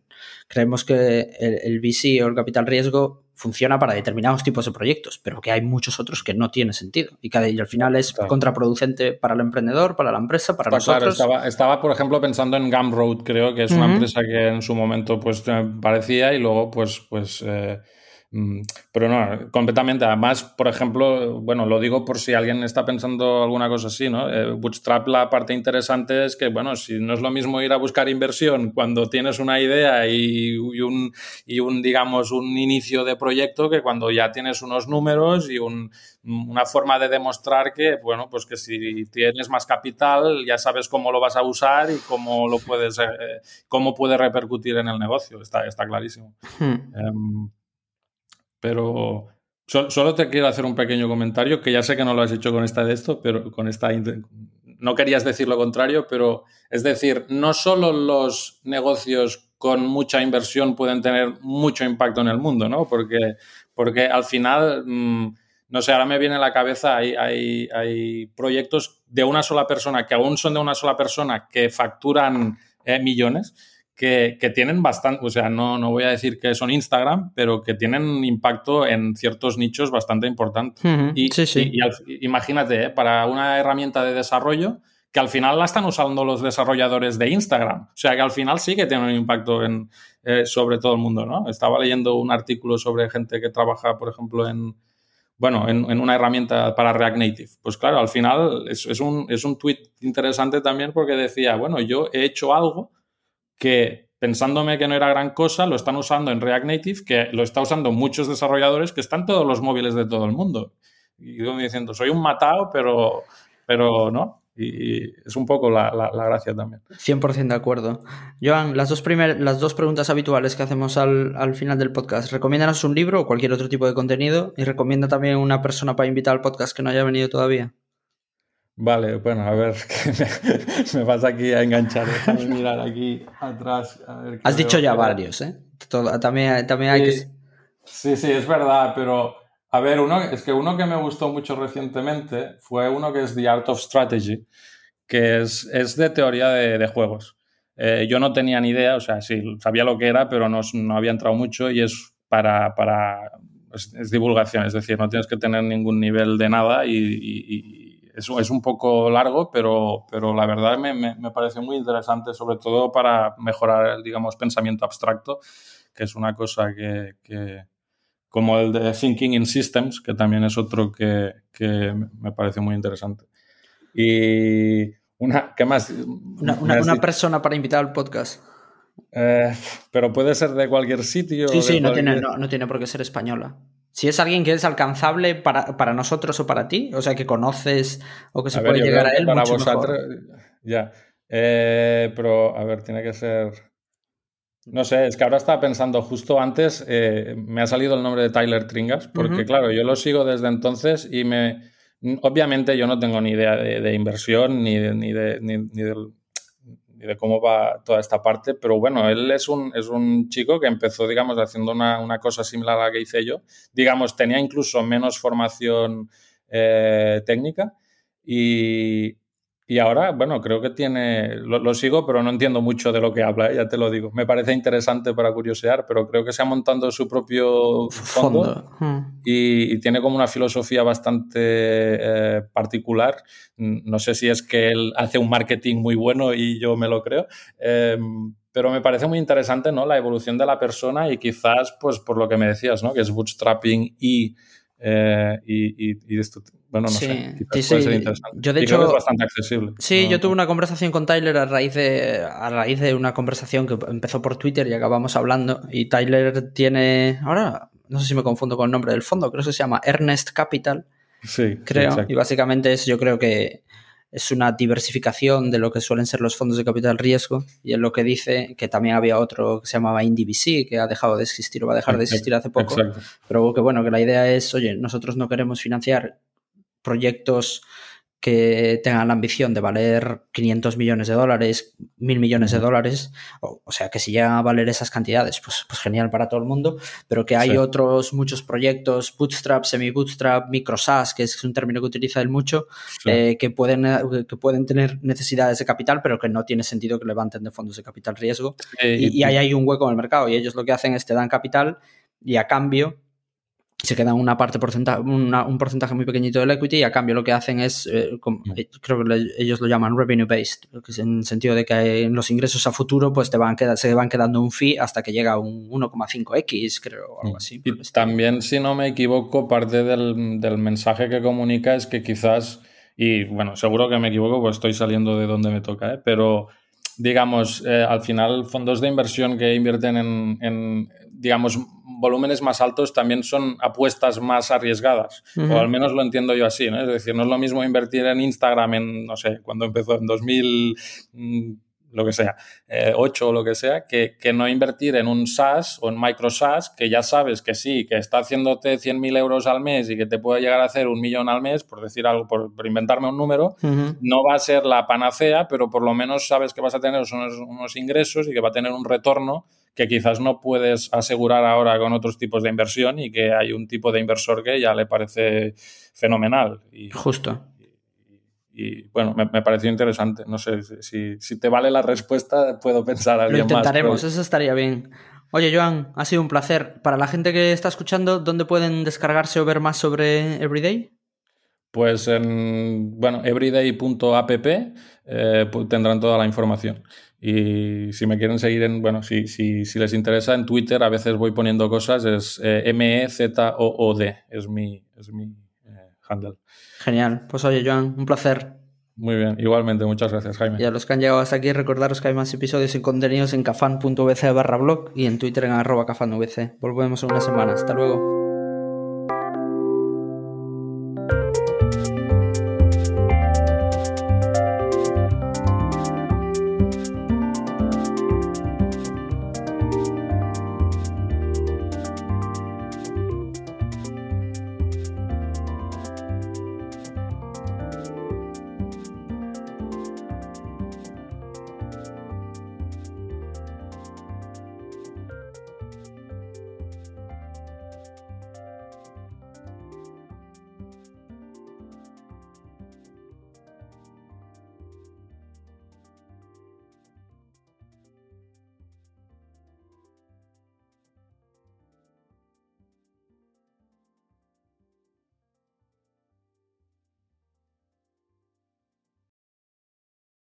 creemos que el, el VC o el capital riesgo funciona para determinados tipos de proyectos, pero que hay muchos otros que no tiene sentido. Y que al final es contraproducente para el emprendedor, para la empresa, para nosotros. estaba, estaba, por ejemplo, pensando en Gumroad, creo que es una empresa que en su momento pues parecía y luego pues, pues eh, pero no, completamente. Además, por ejemplo, bueno, lo digo por si alguien está pensando alguna cosa así, ¿no? Eh, Bootstrap, la parte interesante es que, bueno, si no es lo mismo ir a buscar inversión cuando tienes una idea y, un, y un, digamos, un inicio de proyecto que cuando ya tienes unos números y una forma de demostrar que, bueno, pues que si tienes más capital ya sabes cómo lo vas a usar y cómo lo puedes, eh, cómo puede repercutir en el negocio. Está, está clarísimo. Hmm. Em, pero solo te quiero hacer un pequeño comentario, que ya sé que no lo has hecho con esta de esto, pero con esta no querías decir lo contrario, pero es decir, no solo los negocios con mucha inversión pueden tener mucho impacto en el mundo, ¿no? Porque, porque al final, mm, no sé, ahora me viene a la cabeza, hay, hay, hay, proyectos de una sola persona que aún son de una sola persona que facturan eh, millones que, tienen bastante, o sea, no, no voy a decir que son Instagram, pero que tienen impacto en ciertos nichos bastante importantes. y, sí, sí. imagínate, ¿eh? para una herramienta de desarrollo que al final la están usando los desarrolladores de Instagram. O sea, que al final sí que tiene un impacto en, eh, sobre todo el mundo, ¿no? Estaba leyendo un artículo sobre gente que trabaja, por ejemplo, en, bueno, en, una herramienta para React Native. Pues claro, al final es, es, un, es un tweet interesante también porque decía, bueno, yo he hecho algo que pensándome que no era gran cosa, lo están usando en React Native, que lo está usando muchos desarrolladores que están todos los móviles de todo el mundo. Y yo me diciendo, soy un matado, pero, pero no. Y es un poco la, gracia también. 100% de acuerdo. Joan, las dos, primer, las dos preguntas habituales que hacemos al, al final del podcast. Recomiéndanos un libro o cualquier otro tipo de contenido y recomienda también una persona para invitar al podcast que no haya venido todavía. Vale, bueno, a ver, me, vas aquí a enganchar. Déjame mirar aquí atrás. Has dicho ya varios, ¿eh? también, también hay sí, que... Sí, sí, es verdad, pero a ver, uno, es que uno que me gustó mucho recientemente fue uno que es The Art of Strategy, que es, es de teoría de, juegos. eh, yo no tenía ni idea, o sea, sí, sabía lo que era, pero no, no había entrado mucho y es para, para es, divulgación, es decir, no tienes que tener ningún nivel de nada y, es, es, un poco largo, pero, pero la verdad me, me, me pareció muy interesante, sobre todo para mejorar, digamos, pensamiento abstracto, que es una cosa que, que como el de Thinking in Systems, que también es otro que, que me parece muy interesante. Y una, ¿qué más? Una, persona para invitar al podcast. Eh, pero puede ser de cualquier sitio. Sí, sí, no, tiene, no, tiene por qué ser española. Si es alguien que es alcanzable para, para nosotros o para ti, o sea, que conoces o que se puede llegar a él. Para vosotros, ya. Eh, pero, a ver, tiene que ser. No sé, es que ahora estaba pensando, justo antes eh, me ha salido el nombre de Tyler Tringas, porque claro, yo lo sigo desde entonces y me, Obviamente yo no tengo ni idea de, inversión ni de, ni, de, ni, de, cómo va toda esta parte, pero bueno, él es un, es un chico que empezó, digamos, haciendo una, una cosa similar a la que hice yo. Digamos, tenía incluso menos formación eh, técnica y, y ahora, bueno, creo que tiene, lo, sigo, pero no entiendo mucho de lo que habla, ¿eh? ya te lo digo. Me parece interesante para curiosear, pero creo que se ha montado su propio fondo, hmm. y, tiene como una filosofía bastante eh, particular. No sé si es que él hace un marketing muy bueno y yo me lo creo. Em, pero me parece muy interesante, ¿no? La evolución de la persona y quizás, pues, por lo que me decías, ¿no? Que es bootstrapping y eh, y, esto, bueno, no sé, puede ser interesante. Yo de hecho, es bastante accesible. Sí, yo tuve una conversación con Tyler a raíz, de, a raíz de una conversación que empezó por Twitter y acabamos hablando. Y Tyler tiene, ahora no sé si me confundo con el nombre del fondo, creo que se llama Ernest Capital. Sí, creo. y básicamente es, yo creo que es una diversificación de lo que suelen ser los fondos de capital riesgo y es lo que dice que también había otro que se llamaba IndiVC que ha dejado de existir o va a dejar de existir hace poco, pero que bueno, que la idea es, oye, nosotros no queremos financiar proyectos que tengan la ambición de valer 500 millones de dólares, mil millones de dólares, o, sea que si llegan a valer esas cantidades, pues, pues genial para todo el mundo, pero que hay otros muchos proyectos, bootstrap, semi-bootstrap, micro SaaS, que es un término que utiliza él mucho, eh, que, pueden, eh, que pueden tener necesidades de capital, pero que no tiene sentido que levanten de fondos de capital riesgo. Eh, y, y ahí hay un hueco en el mercado y ellos lo que hacen es te dan capital y a cambio se quedan una parte porcentaje, un porcentaje muy pequeñito del equity y a cambio lo que hacen es, eh, mm. eh, creo que ellos lo llaman revenue based, en el sentido de que en los ingresos a futuro pues te van se van quedando un fee hasta que llega a un 1,5x, creo, o algo mm. así. Y también, si no me equivoco, parte del, del mensaje que comunica es que quizás, y bueno, seguro que me equivoco, pues estoy saliendo de donde me toca, ¿eh? pero digamos, al final fondos de inversión que invierten en, en digamos, volúmenes más altos también son apuestas más arriesgadas, o al menos lo entiendo yo así, ¿no? Es decir, no es lo mismo invertir en Instagram en, no sé, cuando empezó en 2000 mm, lo que sea, 8 eh, o lo que sea, que, que, no invertir en un SaaS o en micro SaaS que ya sabes que sí, que está haciéndote 100.000 euros al mes y que te puede llegar a hacer un millón al mes, por decir algo, por, inventarme un número, no va a ser la panacea, pero por lo menos sabes que vas a tener unos, unos ingresos y que va a tener un retorno que quizás no puedes asegurar ahora con otros tipos de inversión y que hay un tipo de inversor que ya le parece fenomenal. Y, Justo. Y, bueno, me, pareció interesante. No sé si, si, te vale la respuesta, puedo pensar algo Lo intentaremos, eso estaría bien. Oye, Joan, ha sido un placer. Para la gente que está escuchando, ¿dónde pueden descargarse o ver más sobre Everyday? Pues en, bueno, everyday.app eh, tendrán toda la información. Y si me quieren seguir en, bueno, si, si, si les interesa en Twitter, a veces voy poniendo cosas, es eh, M-E-Z-O-O-D, es mi, es mi handle. Genial. Pues oye, Joan, un placer. Muy bien, igualmente, muchas gracias, Jaime. Y a los que han llegado hasta aquí, recordaros que hay más episodios y contenidos en cafan.vc barra blog y en Twitter en arroba cafanvc. Volvemos en una semana. Hasta luego.